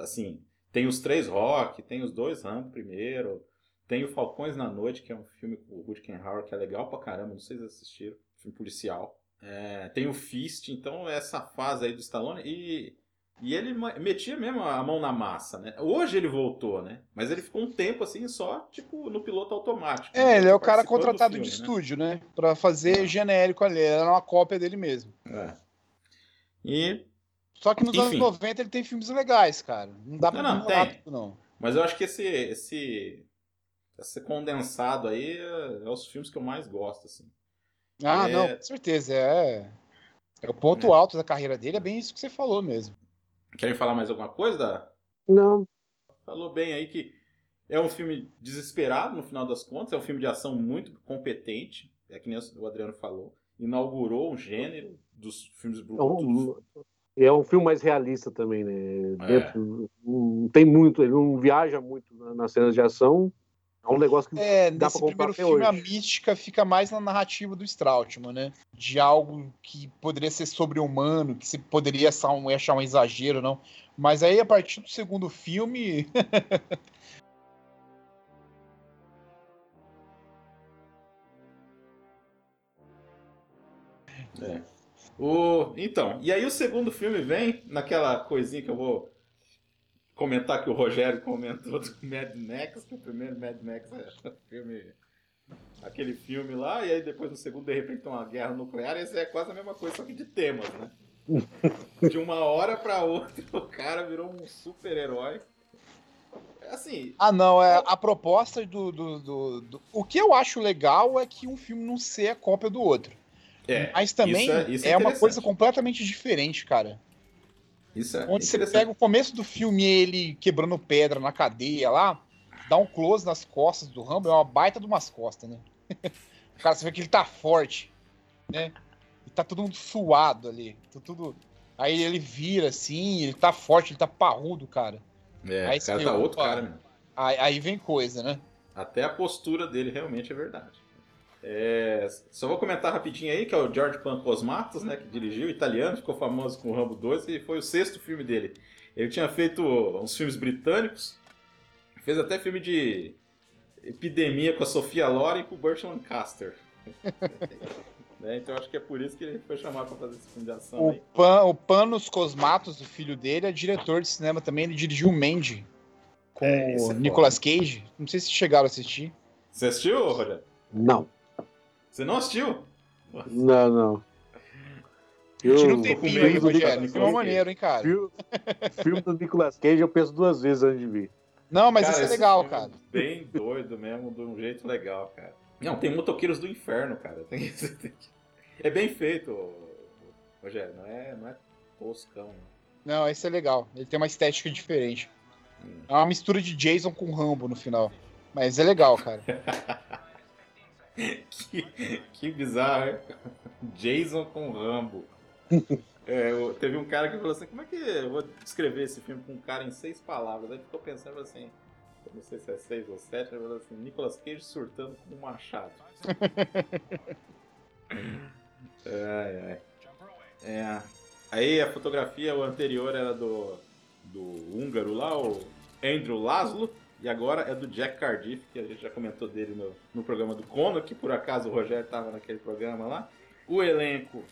assim, tem os três Rock, tem os dois Rambo primeiro, tem o Falcões na Noite, que é um filme com o Rutger Hauer que é legal pra caramba, não sei se assistiram, filme policial. É, tem o Fist, então essa fase aí do Stallone e e ele metia mesmo a mão na massa, né? Hoje ele voltou, né? Mas ele ficou um tempo assim só, tipo, no piloto automático. É, ele é o cara contratado filme, de né? estúdio, né? Pra fazer genérico ali. Era uma cópia dele mesmo. É. E, Só que nos anos Enfim. 90 ele tem filmes legais, cara. Não dá pra Não, não, tem. tudo, não. mas eu acho que esse, esse, esse condensado aí é, é os filmes que eu mais gosto, assim. Ah, É. não, com certeza. É, é o ponto É. alto da carreira dele, é bem isso que você falou mesmo. Querem falar mais alguma coisa? Da... Não, Falou bem aí que é um filme desesperado no final das contas, é um filme de ação muito competente, é que nem o Adriano falou. Inaugurou um gênero dos filmes é brutos. um, é um filme mais realista também, né? É. Dentro, não tem muito, ele não viaja muito na- nas cenas de ação. É um negócio que É, dá nesse pra primeiro até filme a hoje. mística fica mais na narrativa do Strautman, né? De algo que poderia ser sobre-humano, que se poderia achar um, achar um exagero, não. Mas aí, a partir do segundo filme, É. O, então, e aí o segundo filme vem naquela coisinha que eu vou comentar que o Rogério comentou do Mad Max, que o primeiro Mad Max é filme, aquele filme lá, e aí depois no segundo de repente tem uma guerra nuclear, esse é quase a mesma coisa, só que de temas, né? De uma hora pra outra o cara virou um super-herói. É Assim, Ah, não, é a proposta do, do, do- do- O que eu acho legal é que um filme não ser a cópia do outro. é, Mas também isso é, isso uma interessante. coisa completamente diferente, cara. Isso é Onde você pega o começo do filme ele quebrando pedra na cadeia lá, dá um close nas costas do Rambo, é uma baita de umas costas, né? Cara, você vê que ele tá forte, né? E tá todo mundo suado ali. tá tudo... Aí ele vira assim, ele tá forte, ele tá parrudo, cara. É, Aí o cara tá outro cara mesmo. Aí, aí vem coisa, né? Até a postura dele realmente é verdade. É, só vou comentar rapidinho aí, que é o George Pancosmatos, né, que dirigiu, italiano, ficou famoso com o Rambo 2 e foi o sexto filme dele. Ele tinha feito uns filmes britânicos, fez até filme de epidemia com a Sofia Loren e com o Burt Lancaster. Né, Então acho que é por isso que ele foi chamado para fazer esse filme de ação O, aí. Pan, o Panos Cosmatos, o filho dele, é diretor de cinema também. Ele dirigiu o Mandy com É, o é Nicolas Cage. Não sei se chegaram a assistir. Você assistiu, Rogério? Não, Você não assistiu? não, não. A gente Eu- não tem medo aí, Rogério. Filme Cage. maneiro, hein, cara? Filme, filme do Nicolas Cage eu penso duas vezes antes de ver. Não, mas Cara, isso é esse legal, filme é cara. Bem doido mesmo, de um jeito legal, cara. Não, tem motoqueiros do inferno, cara. Tem- tem que- É bem feito, Rogério. Não é, não é toscão. né? Não, esse é legal. Ele tem uma estética diferente. É uma mistura de Jason com Rambo no final. Mas é legal, cara. que, que bizarro, hein? Jason com Rambo. É, teve um cara que falou assim: como é que eu vou descrever esse filme com um cara em seis palavras? Aí ficou pensando assim. Não sei se é seis ou sete, ele falou assim: Nicolas Cage surtando com um machado. ai, ai. É. Aí a fotografia, o anterior era do, do húngaro lá, o Andrew Laszlo, e agora é do Jack Cardiff, que a gente já comentou dele no, no programa do Cono, que por acaso o Rogério estava naquele programa lá. O elenco,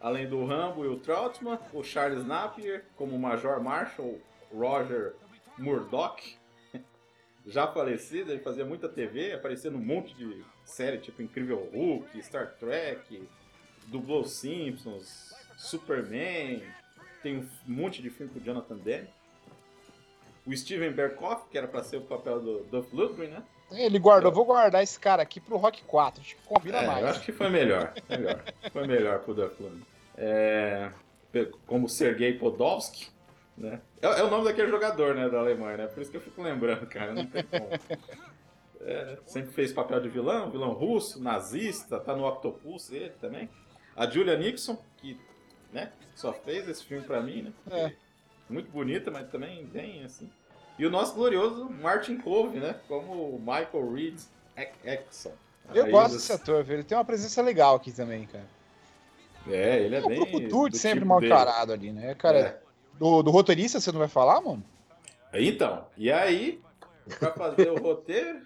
além do Rambo e o Troutman, o Charles Napier como Major Marshall, Roger Murdoch, já falecido, ele fazia muita TV, aparecia num monte de série, tipo Incrível Hulk, Star Trek, dublou Simpsons, Superman, tem um monte de filme com o Jonathan Demme. O Steven Berkoff, que era pra ser o papel do Duff Lundgren, né? Ele guardou, vou guardar esse cara aqui pro Rock 4. Acho que combina É, eu mais. acho que foi melhor. melhor. Foi melhor pro Duff Lundgren. É, como Sergei Podolsky, né? É, é o nome daquele jogador, né, da Alemanha, né? Por isso que eu fico lembrando, cara. Não tem como. É, sempre fez papel de vilão, vilão russo, nazista, tá no Octopus ele também. A Julia Nixon, que né, só fez esse filme pra mim, né? É. Muito bonita, mas também bem assim. E o nosso glorioso Martin Cove, né? Como o Michael Reed Exxon. Eu gosto os- desse ator, viu? Ele tem uma presença legal aqui também, cara. É, ele é o bem. grupo do Dude sempre tipo mal dele. encarado ali, né? Cara, É. do, do roteirista você não vai falar, mano? Então, e aí, pra fazer o roteiro,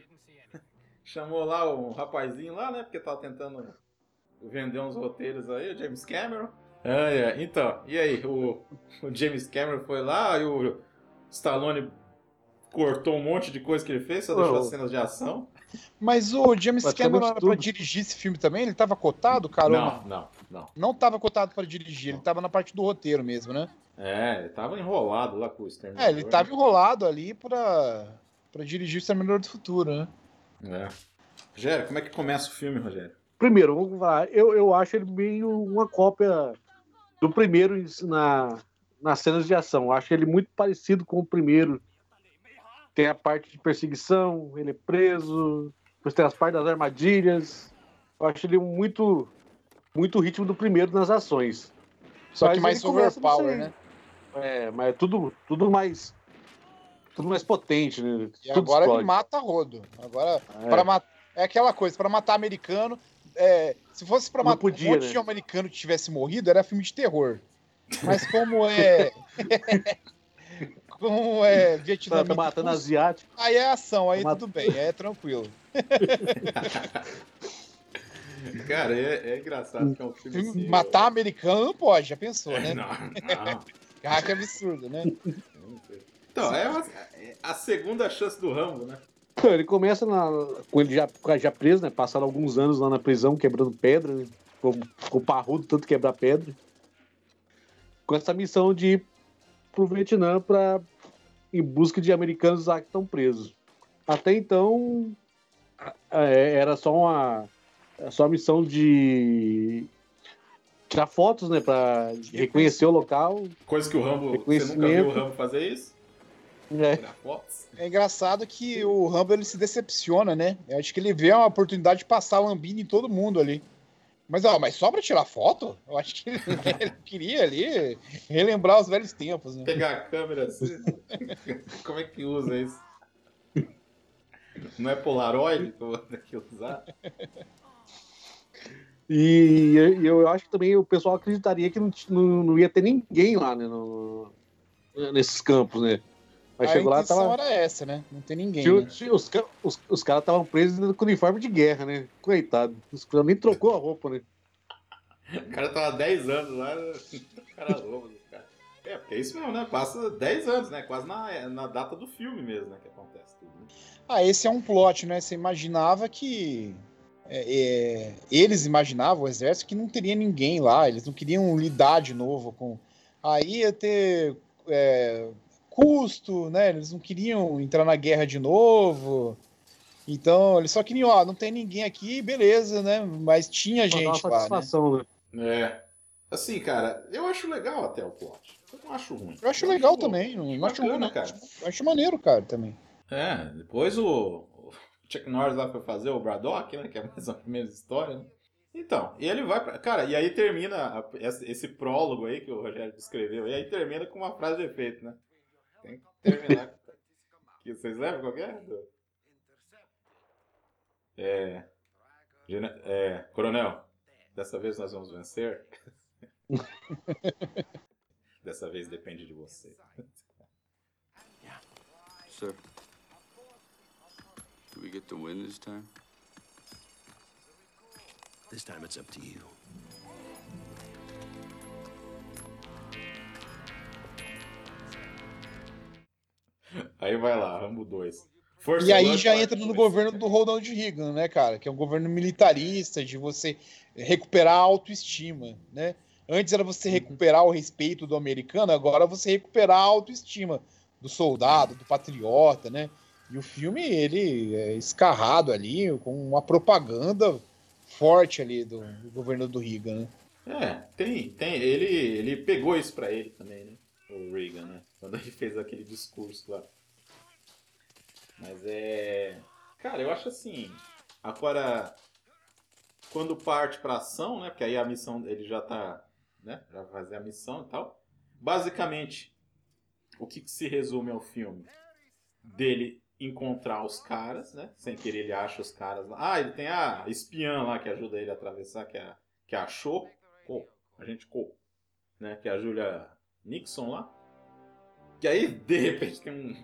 chamou lá um rapazinho lá, né? Porque tava tentando vender uns roteiros aí, o James Cameron. Ah, é. Então, e aí, o, o James Cameron foi lá e o Stallone cortou um monte de coisa que ele fez, só deixou as cenas de ação. Mas o James Cameron era pra dirigir esse filme também? Ele tava cotado, cara? ou Não, não, não. Não tava cotado pra dirigir, ele tava na parte do roteiro mesmo, né? É, ele tava enrolado lá com o Exterminador. É, ele tava enrolado ali pra, pra dirigir o Exterminador do Futuro, né? É. Rogério, como é que começa o filme, Rogério? Primeiro, vamos lá. Eu, eu acho ele meio uma cópia do primeiro na, nas cenas de ação. Eu acho ele muito parecido com o primeiro. Tem a parte de perseguição, ele é preso, depois tem as partes das armadilhas. Eu acho ele muito, muito o ritmo do primeiro nas ações. Só Mas que mais ele overpower, né? É, mas é tudo, tudo mais. Tudo mais potente, né? E Tudo agora ele explode. mata rodo. Agora, É. para ma- é aquela coisa, pra matar americano. É, se fosse pra Não matar podia, um monte né? de americano que tivesse morrido, era filme de terror. Mas como é. como é Tá, Vietnã. tá matando asiático. Aí é ação, aí Tá tudo bem, aí é tranquilo. Cara, é, é engraçado que é um filme Filme- assim, matar americano não pode, já pensou, eu- né? Não, não. Ah, que absurdo, né? Então, é uma- é a segunda chance do Rambo, né? Ele começa na- com ele já, já preso, né? Passaram alguns anos lá na prisão quebrando pedra, né? Ficou, ficou parrudo tanto quebrar pedra. Com essa missão de ir pro Vietnã pra, em busca de americanos lá que estão presos. Até então, é, era só uma, era só uma missão de tirar fotos, né? Pra reconhecer o local. Coisa que o Rambo. Você nunca viu o Rambo fazer isso? Fotos? É engraçado que o Rambo ele se decepciona, né? Eu acho que ele vê uma oportunidade de passar lambine em todo mundo ali. Mas, ó, mas só pra tirar foto? Eu acho que ele, ele queria ali relembrar os velhos tempos, né? Pegar a câmera assim. Como é que usa isso? Não é Polaroid que eu vou ter que usar? E eu, eu acho que também o pessoal acreditaria que não, não, não ia ter ninguém lá né, no- nesses campos, né? Mas a chegou lá, tava. era essa, né? Não tem ninguém. tinha- né? tinha- os os, os caras estavam presos com uniforme de guerra, né? Coitado. Os caras nem trocou a roupa, né? O cara tava 10 anos lá, o cara louco, cara. É, porque é isso mesmo, né? Passa 10 anos, né? Quase na, na data do filme mesmo, né? Que acontece tudo. né? Ah, esse é um plot, né? Você imaginava que. é, é, eles imaginavam, o exército, que não teria ninguém lá, eles não queriam lidar de novo com. Aí ia ter é, custo, né? Eles não queriam entrar na guerra de novo. Então, eles só queriam, ó, não tem ninguém aqui, beleza, né? Mas tinha gente lá, né? satisfação, né? É. Assim, cara, eu acho legal até o plot. Eu não acho ruim. Eu acho legal também. Não, não acho ruim, cara. Eu acho maneiro, cara, também. É, depois o, o Chuck Norris lá foi fazer o Braddock, né? Que é mais ou menos história, né? Então, e ele vai pra. Cara, e aí termina a- esse prólogo aí que o Rogério descreveu, e aí termina com uma frase de efeito, né? Tem que terminar. que vocês lembram qual que é? É, é. Coronel, dessa vez nós vamos vencer. dessa vez depende de você. Sir. Do we get to win this time? This time it's up to you. Aí vai lá, Rambo 2. Força E aí já entra no governo do Ronald Reagan, né, cara? Que é um governo militarista, de você recuperar a autoestima, né? Antes era você recuperar o respeito do americano, agora você recuperar a autoestima do soldado, do patriota, né? E o filme, ele é escarrado ali, com uma propaganda forte ali do, do governo do Reagan, né? É, tem, tem. Ele, ele pegou isso pra ele também, né? O Reagan, né? Quando ele fez aquele discurso lá. Mas é. Cara, eu acho assim. Agora, quando parte pra ação, né? Porque aí a missão ele já tá. Né? Já vai fazer a missão e tal. Basicamente, o que, que se resume ao filme? Dele encontrar os caras, né? Sem querer ele acha os caras lá. Ah, ele tem a espiã lá que ajuda ele a atravessar, que é, que é a Cho. Co, a gente Co, né? Que é a Julia Nixon lá. Que aí, de repente, tem um,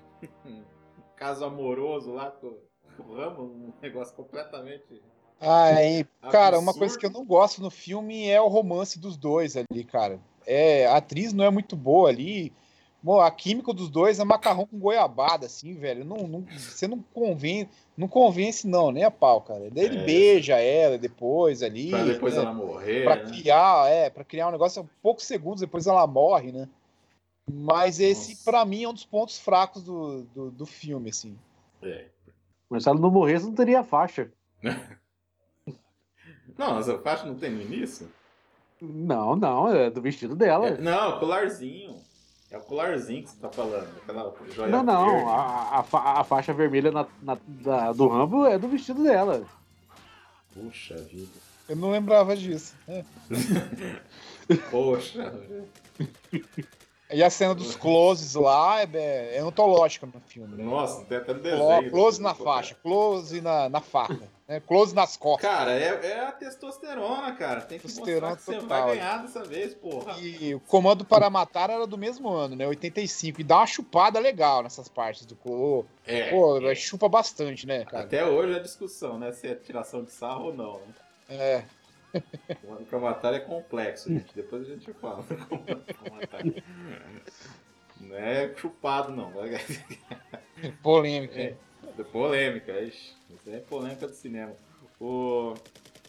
um caso amoroso lá com, com o um negócio completamente. Aí, cara, uma coisa que eu não gosto no filme é o romance dos dois ali, cara. É, a atriz não é muito boa ali. Bom, a química dos dois é macarrão com goiabada, assim, velho. Não, não, você não convence, não convence, não, nem a pau, cara. Daí ele É. beija ela depois ali. Pra depois né? ela morrer. Pra né? criar, é, pra criar um negócio, poucos segundos depois ela morre, né? Mas esse, pra mim, é um dos pontos fracos do, do, do filme, assim. É. Mas se ela não morresse, não teria faixa. Não, mas a faixa não tem no início? Não, não, é do vestido dela. É, não, colarzinho. É o colarzinho que você tá falando. Aquela joia Não, não, a, a, fa- a faixa vermelha na, na- da- do Rambo é do vestido dela. Puxa vida. Eu não lembrava disso. Poxa. E a cena dos closes lá é, é antológica no filme. né? Nossa, tem até desenho. Close na faixa, close na, na faca, né? close nas costas. Cara, é, é a testosterona, cara. Tem que Testosterona mostrar que você total. vai ganhar dessa vez, porra. E o Comando para Matar era do mesmo ano, né? 85. E dá uma chupada legal nessas partes do Clo. É, Pô, é. chupa bastante, né, cara? Até hoje é discussão, né? Se é tiração de sarro ou não. Né? É. O matar é complexo, gente. Depois a gente fala. Matar. Não é chupado, não. Polêmica. É, é polêmica, isso é polêmica do cinema. O...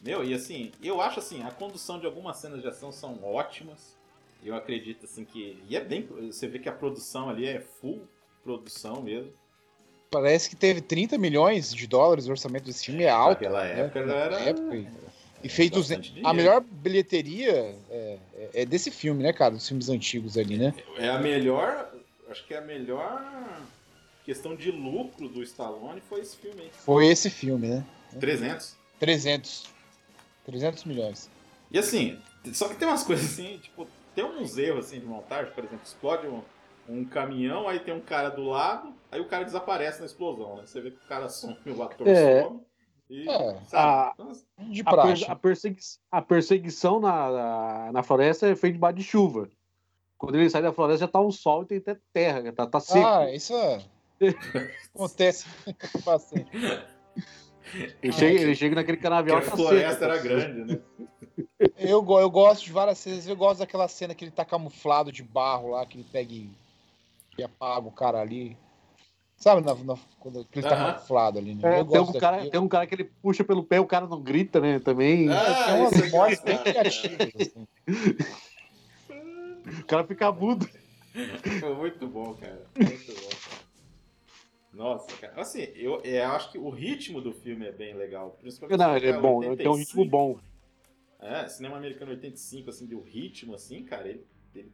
Meu, e assim, eu acho assim, a condução de algumas cenas de ação são ótimas. Eu acredito assim que. E é bem. Você vê que a produção ali é full produção mesmo. Parece que teve 30 milhões de dólares o orçamento desse filme, é alto. Naquela né? época já era. Naquela época, e- fez Bastante 200. dinheiro. A melhor bilheteria é, é- é desse filme, né, cara? Dos filmes antigos ali, né? É a melhor. Acho que é a melhor questão de lucro do Stallone foi esse filme aí. Foi esse filme, né? 300. 300. 300 milhões. E assim, só que tem umas coisas assim, tipo, tem uns erros assim de montagem, por exemplo, explode um, um caminhão, aí tem um cara do lado, aí o cara desaparece na explosão, né? Você vê que o cara some, o ator É. some. E, É. Nossa, De A, praxe. per- a persegui- a perseguição na, na, na floresta é feita debaixo de chuva. Quando ele sai da floresta já tá um sol e tem até terra, tá, tá seco. Ah, isso é... acontece bastante. ele, chega, ele chega naquele canavial a tá floresta seco. era grande, né? Eu, eu gosto de várias cenas. Eu gosto daquela cena que ele tá camuflado de barro lá, que ele pega e, e apaga o cara ali. Sabe, na, na- quando ele tá camuflado ali, né? É, tem, um cara, daquilo. tem um cara que ele puxa pelo pé, o cara não grita, né? Também. Ah, umas é mortes bem criativas, assim. O cara fica mudo. Foi muito bom, cara. Muito bom. cara. Nossa, cara. Assim, eu, é, eu acho que o ritmo do filme é bem legal. Principalmente Não, ele é bom, pegar ele tem um ritmo 85, bom. É, cinema americano 85, assim, do ritmo, assim, cara, ele. ele-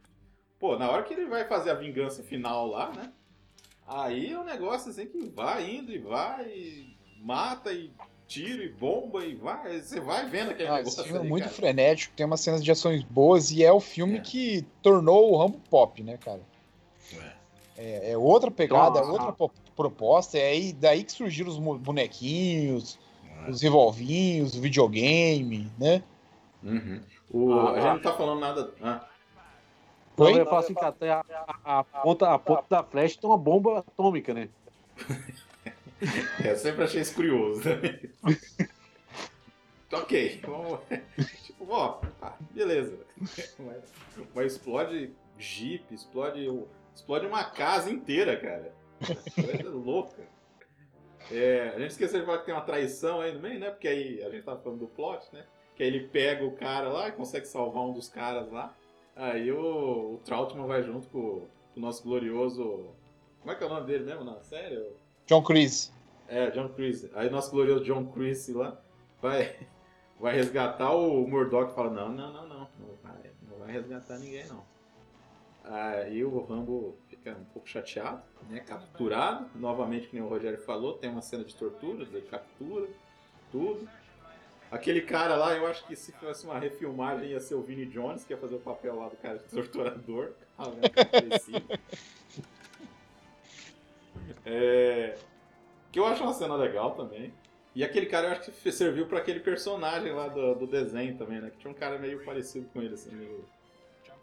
pô, na hora que ele vai fazer a vingança final lá, né? Aí é um negócio assim que vai indo e vai, e mata e tira e bomba e vai. Você vai vendo aquele Ah, negócio. esse filme é muito cara. frenético, tem umas cenas de ações boas e é o filme É. que tornou o Rambo pop, né, cara? É, é outra pegada, é outra po- proposta, é aí, daí que surgiram os bonequinhos, É. os revolvinhos, o videogame, né? Uhum. O- Ah, a gente não tá falando nada. Ah, Não, eu falo assim, cara, tem a, a, a ponta, a ponta da flecha tem uma bomba atômica, né? é, eu sempre achei isso curioso. Né? ok, vamos. tipo, ó, tá, beleza. Mas, mas explode Jeep, explode, explode uma casa inteira, cara. Coisa louca. É, a gente esqueceu de falar que tem uma traição aí no meio, né? Porque aí a gente tava falando do plot, né? Que aí ele pega o cara lá e consegue salvar um dos caras lá. Aí o, o Trautmann vai junto com, o- com o nosso glorioso. Como é que é o nome dele mesmo na série? John Chris. É, John Chris. Aí nosso glorioso John Chris lá vai, vai resgatar o Murdoch e fala, não, não, não, não, não vai, não vai resgatar ninguém não. Aí o Rambo fica um pouco chateado, né? Capturado, novamente, que nem o Rogério falou, tem uma cena de tortura, ele captura, tudo. Aquele cara lá, eu acho que se fosse uma refilmagem ia ser o Vinnie Jones, que ia fazer o papel lá do cara de torturador. Ah, né. É, que eu acho uma cena legal também. E aquele cara eu acho que serviu pra aquele personagem lá do, do desenho também, né? Que tinha um cara meio parecido com ele, assim, meio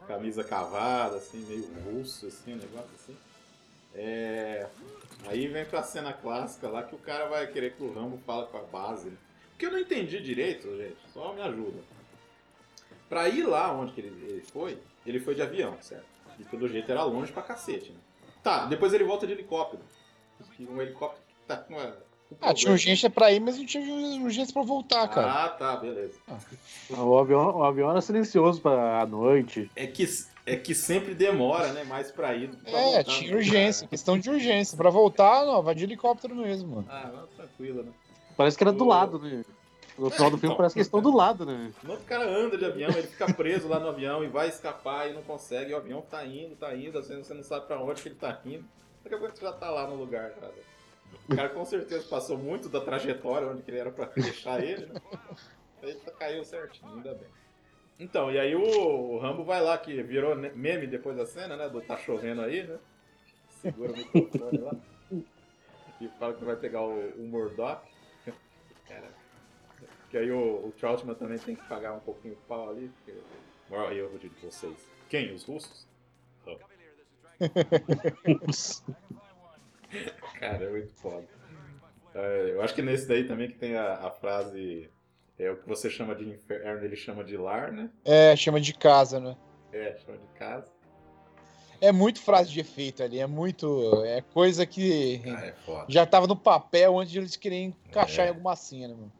camisa cavada, assim, meio russo, assim, um negócio assim. É, Aí vem pra cena clássica lá que o cara vai querer que o Rambo fala com a base. Né? Porque eu não entendi direito, gente, só me ajuda. Pra ir lá onde que ele, ele foi, ele foi de avião, certo? E pelo jeito era longe pra cacete, né? Tá, depois ele volta de helicóptero. Um helicóptero que tá com uma. com Ah, tinha urgência pra ir, mas não tinha urgência pra voltar, cara. Ah, tá, beleza. O avião, o avião era silencioso pra noite. É que, é que sempre demora, né? Mais pra ir. do que pra é, voltar tinha urgência, questão de urgência. Pra voltar, não, vai de helicóptero mesmo, mano. Ah, tranquilo, né? Parece que era do O- lado, né? No final do filme então. parece que eles estão do lado, né? Outro cara anda de avião, ele fica preso lá no avião e vai escapar e não consegue. E o avião tá indo, tá indo, você você não sabe pra onde que ele tá indo. Daqui a pouco você já tá lá no lugar, cara. O cara com certeza passou muito da trajetória onde que ele era pra deixar ele, né? Aí tá- caiu certinho, ainda bem. Então, e aí o, o Rambo vai lá, que virou meme depois da cena, né? Do tá chovendo aí, né? Segura o microfone lá. E fala que vai pegar o, o Murdoch. Cara, que aí o, o Troutman também tem que pagar um pouquinho o pau ali. Porque... Moral erro de vocês. Quem? Os russos? Oh. Cara, é muito foda. É, eu acho que nesse daí também que tem a, a frase. É o que você chama de inferno, ele chama de lar, né? É, chama de casa, né? É, chama de casa. É muito frase de efeito ali, é muito. É coisa que Ah, é foda. já tava no papel antes de eles querem encaixar É. em alguma cena, mano.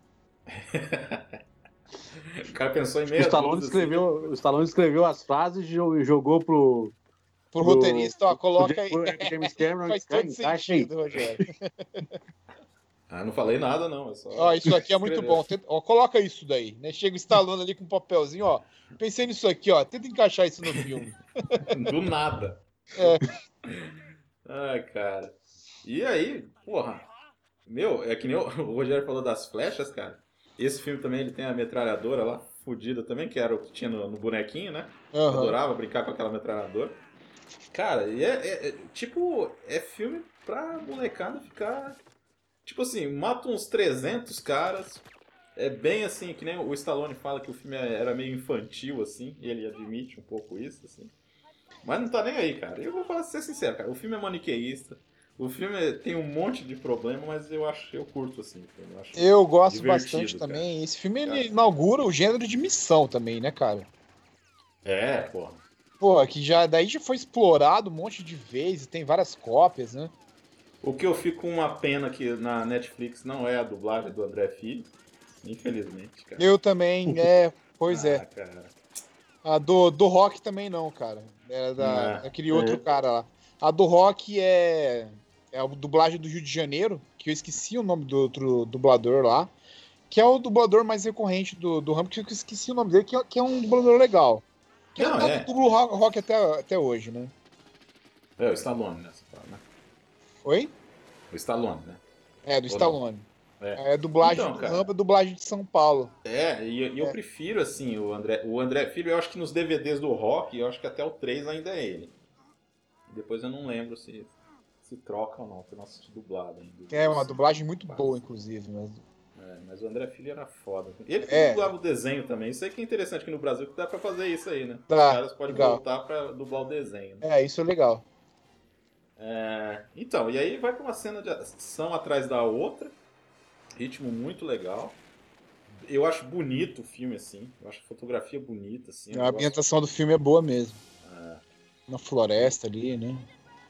O cara pensou em O meia Stallone, dúzia, escreveu, o Stallone escreveu as frases e jo- jogou pro. Pro pro- roteirista, ó, coloca aí. pro James Cameron. Faz "Cara, todo encaixa aí." sentido, Rogério. Ah, não falei nada, não. É só... Ó, isso aqui é muito bom. Tenta- ó, coloca isso daí, né? Chega instalando ali com um papelzinho, ó. Pensei nisso aqui, ó. Tenta encaixar isso no filme. Do nada. É. Ai, cara. E aí, porra. Meu, é que nem o Rogério falou das flechas, cara. Esse filme também ele tem a metralhadora lá, fodida também, que era o que tinha no, no bonequinho, né? Eu Aham. adorava brincar com aquela metralhadora. Cara, e é, é- é- tipo, é filme pra molecada ficar. Tipo assim, mata uns 300 caras. É bem assim, que nem o Stallone fala que o filme era meio infantil, assim, e ele admite um pouco isso, assim. Mas não tá nem aí, cara. Eu vou falar, ser sincero, cara. O filme é maniqueísta. O filme tem um monte de problema, mas eu acho, eu curto assim. Eu, acho Eu gosto bastante cara. também. Esse filme ele Cara. inaugura o gênero de missão também, né, cara? É, porra. Pô, que já daí já foi explorado um monte de vezes, tem várias cópias, né? O que eu fico com uma pena que na Netflix não é a dublagem do André Filho. Infelizmente, cara. Eu também, é, pois ah, é. Cara. A do, do Rock também não, cara. Era da, É. daquele outro cara lá. A do Rock é, é a dublagem do Rio de Janeiro, que eu esqueci o nome do outro dublador lá. Que é o dublador mais recorrente do, do Rambo, que eu esqueci o nome dele, que é, que é um dublador legal. Que Não, é. é. dubla o rock, rock até, até hoje, né? É, o Stallone, né? Oi? O Stallone, né? É, do Ou Stallone. É. É, dublagem Então, do. Rambo, dublagem de São Paulo. É, e, e eu É. prefiro, assim, o André, o André Filho, eu acho que nos DVDs do Rock, eu acho que até o 3 ainda é ele. Depois eu não lembro se, se troca ou não, porque eu não assisti dublado ainda. É uma dublagem muito boa, inclusive. Mas... É, mas o André Filho era foda. Ele que É. dublava o desenho também. Isso aí que é interessante que no Brasil que dá pra fazer isso aí, né? Dá, Os caras podem legal. voltar pra dublar o desenho. Né? É, isso é legal. É, então, e aí vai pra uma cena de ação atrás da outra. Ritmo muito legal. Eu acho bonito o filme, assim. Eu acho a fotografia bonita, assim. A gosto- ambientação do filme é boa mesmo. É. Na floresta ali, né?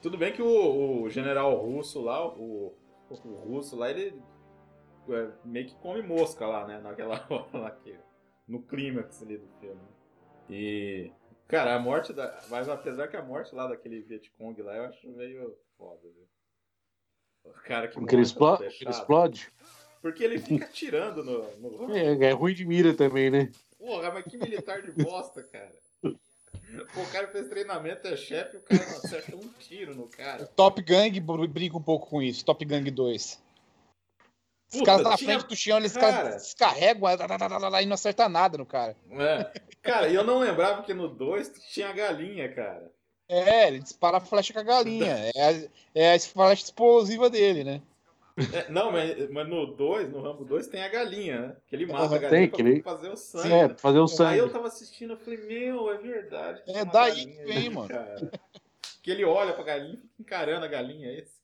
Tudo bem que o, o general russo lá, o, o russo lá, ele é, meio que come mosca lá, né? Naquela hora lá que, no clímax ali do filme. E, cara, a morte da. Mas apesar que a morte lá daquele Vietcong lá, eu acho meio foda, viu? O cara que Porque ele, morre explo- todo ele explode. Porque ele fica atirando no. no... É, é ruim de mira também, né? Porra, mas que militar de bosta, cara. Pô, o cara fez treinamento, é chefe e o cara acerta um tiro no cara. Top Gang br- brinca um pouco com isso. Top Gang 2. Os Puta, caras na tinha- frente do chão, eles Cara. descarregam e não acerta nada no cara. É. Cara, e eu não lembrava que no 2 tinha galinha, cara. É, ele dispara a flecha com a galinha. É a, é a flecha explosiva dele, né? É, não, mas, mas no 2, no Rambo 2, tem a galinha, né? Que ele mata a Aham, galinha tem, pra que ele- fazer o sangue. É, né? pra fazer o Aí sangue. eu tava assistindo, eu falei, meu, é verdade. É daí galinha que vem, mano. Cara. Que ele olha pra galinha e fica encarando a galinha, é esse.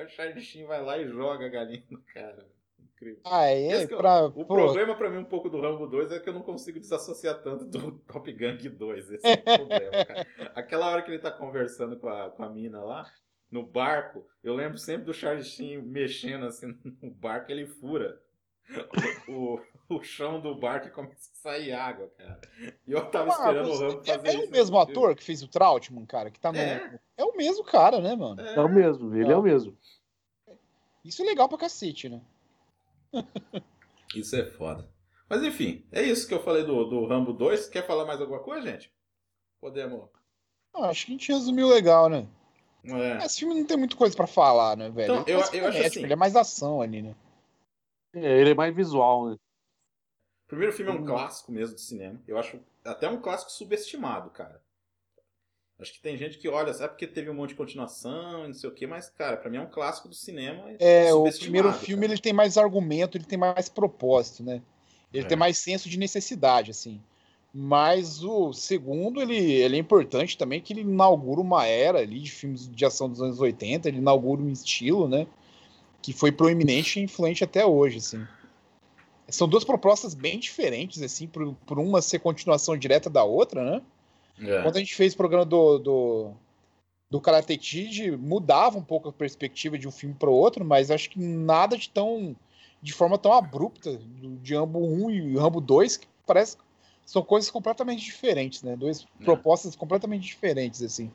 Aí o Charlie Sheen vai lá e joga a galinha no cara. Incrível. Ah, é, o- pra, O pô, problema pra mim um pouco do Rambo 2 é que eu não consigo desassociar tanto do Top Gang 2. Esse é o problema, cara. Aquela hora que ele tá conversando com a, com a mina lá, no barco, eu lembro sempre do Charlie Sheen mexendo assim no barco, ele fura o, o chão do barco e começa a sair água, cara. E eu tava Ah, esperando o Rambo é, fazer é isso. o mesmo ator que fez o Trautmann, cara, que tá no. É. É, o mesmo cara, né, mano? filme. É o mesmo, ele é o mesmo. Isso é legal pra cacete, né? Isso é foda. Mas enfim, é isso que eu falei do, do Rambo 2. Quer falar mais alguma coisa, gente? Podemos. Ah, acho que a gente resumiu legal, né? É. Esse filme não tem muita coisa pra falar, né, velho? Então, é eu- eu acho frenético, assim- Ele é mais ação ali, né? É, ele é mais visual, né? O primeiro filme é um clássico mesmo do cinema. Eu acho até um clássico subestimado, cara. Acho que tem gente que olha, sabe porque teve um monte de continuação e não sei o quê, mas, cara, pra mim é um clássico do cinema. É, o subestimado, primeiro filme cara. ele tem mais argumento, ele tem mais propósito, né? Ele É. tem mais senso de necessidade, assim. Mas o segundo, ele, ele é importante também, que ele inaugura uma era ali de filmes de ação dos anos 80, ele inaugura um estilo, né? Que foi proeminente e influente até hoje, assim. São duas propostas bem diferentes, assim, por, por uma ser continuação direta da outra, né? É. Quando a gente fez o programa do, do, do Karate Kid, mudava um pouco a perspectiva de um filme para o outro, mas acho que nada de tão de forma tão abrupta de Rambo 1 e Rambo 2, que parece que são coisas completamente diferentes, né? Duas É. propostas completamente diferentes, assim.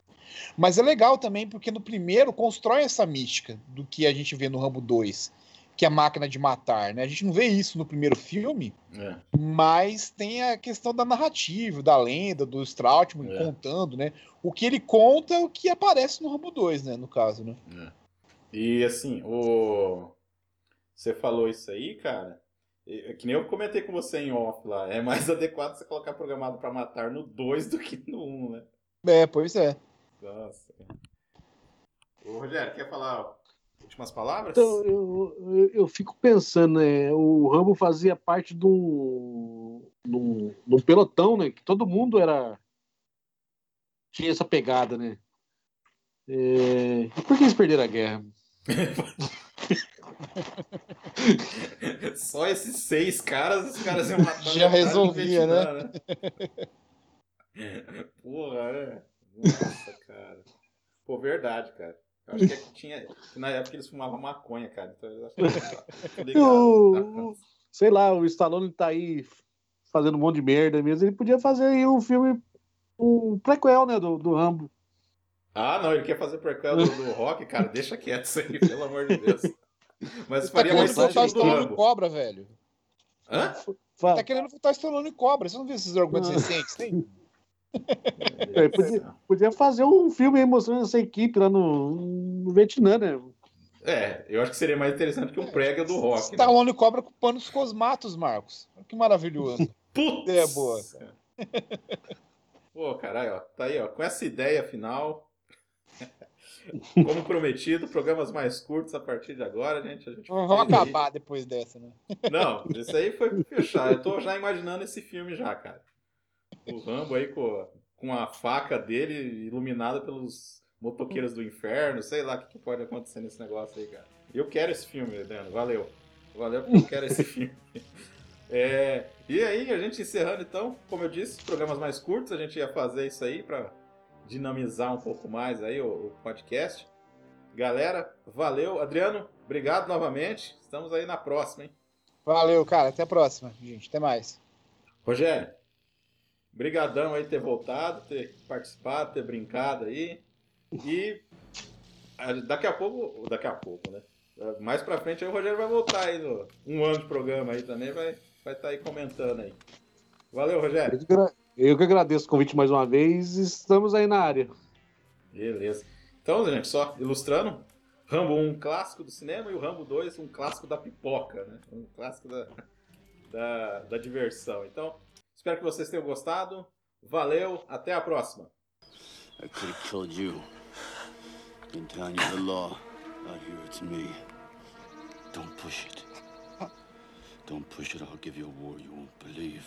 Mas é legal também porque no primeiro constrói essa mística do que a gente vê no Rambo 2, que é a máquina de matar, né? A gente não vê isso no primeiro filme, É. mas tem a questão da narrativa, da lenda, do Strautman É. contando, né? O que ele conta é o que aparece no Rambo 2, né? No caso, né? E assim, o. Você falou isso aí, cara. é Que nem eu comentei com você em off lá. É mais adequado você colocar programado pra matar no 2 do que no 1, né? É, pois é. Nossa. Ô, Rogério, quer falar últimas palavras? Então, eu, eu, eu fico pensando, né? O Rambo fazia parte de um, de um, de um pelotão, né? Que todo mundo era. tinha essa pegada, né? É, E por que eles perderam a guerra? Só esses seis caras, os caras iam matar Já resolvia, né? Né? Porra, né? Nossa, cara. Pô, verdade, cara. Eu acho que, é que tinha. na época eles fumavam maconha, cara. Então eu acho que. Tô ligado, O- tá? sei lá, o Stallone tá aí fazendo um monte de merda mesmo. Ele podia fazer aí um filme, um prequel, né? Do, do Rambo. Ah, não, ele quer fazer prequel do, do rock, cara. Deixa quieto isso aí, pelo amor de Deus. Mas Tá faria mais voltar o sentido do Rambo. Cobra, velho. Hã? Fala. Tá querendo voltar o Stallone Cobra. Você não viu esses argumentos recentes? Tem? É, podia, podia fazer um filme aí mostrando essa equipe lá no, no Vietnã, né? É, eu acho que seria mais interessante que um prega do rock. Né? Stallone cobra com panos cosmatos, Marcos. Que maravilhoso. Putz! É boa. Pô, caralho, ó, tá aí, ó. Com essa ideia final, como prometido, programas mais curtos a partir de agora, gente. A gente Vamos acabar depois dessa, né? Não, isso aí foi fechar. Eu tô já imaginando esse filme já, cara. O Rambo aí com, com a faca dele iluminada pelos motoqueiros do inferno, sei lá o que, que pode acontecer nesse negócio aí, cara. Eu quero esse filme, Dano. Valeu. Valeu porque eu quero esse filme. É, e aí, a gente encerrando então, como eu disse, programas mais curtos, a gente ia fazer isso aí para dinamizar um pouco mais aí o, o, podcast. Galera, valeu. Adriano, obrigado novamente. Estamos aí na próxima, hein? Valeu, cara. Até a próxima, gente. Até mais. Rogério, brigadão aí ter voltado, ter participado, ter brincado aí. E daqui a pouco, daqui a pouco, né? Mais pra frente aí o Rogério vai voltar aí no um ano de programa aí também, vai vai estar tá aí comentando aí. Valeu, Rogério. Eu que agradeço o convite mais uma vez estamos aí na área. Beleza. Então, gente, só ilustrando, Rambo 1, um clássico do cinema, e o Rambo 2, um clássico da pipoca, né? Um clássico da, da, da diversão. Então, Espero que vocês tenham gostado. Valeu, até a próxima. I could have killed you. In town, you're the law. Out here, it's me. Don't push it. Don't push it. I'll give you a war you won't believe.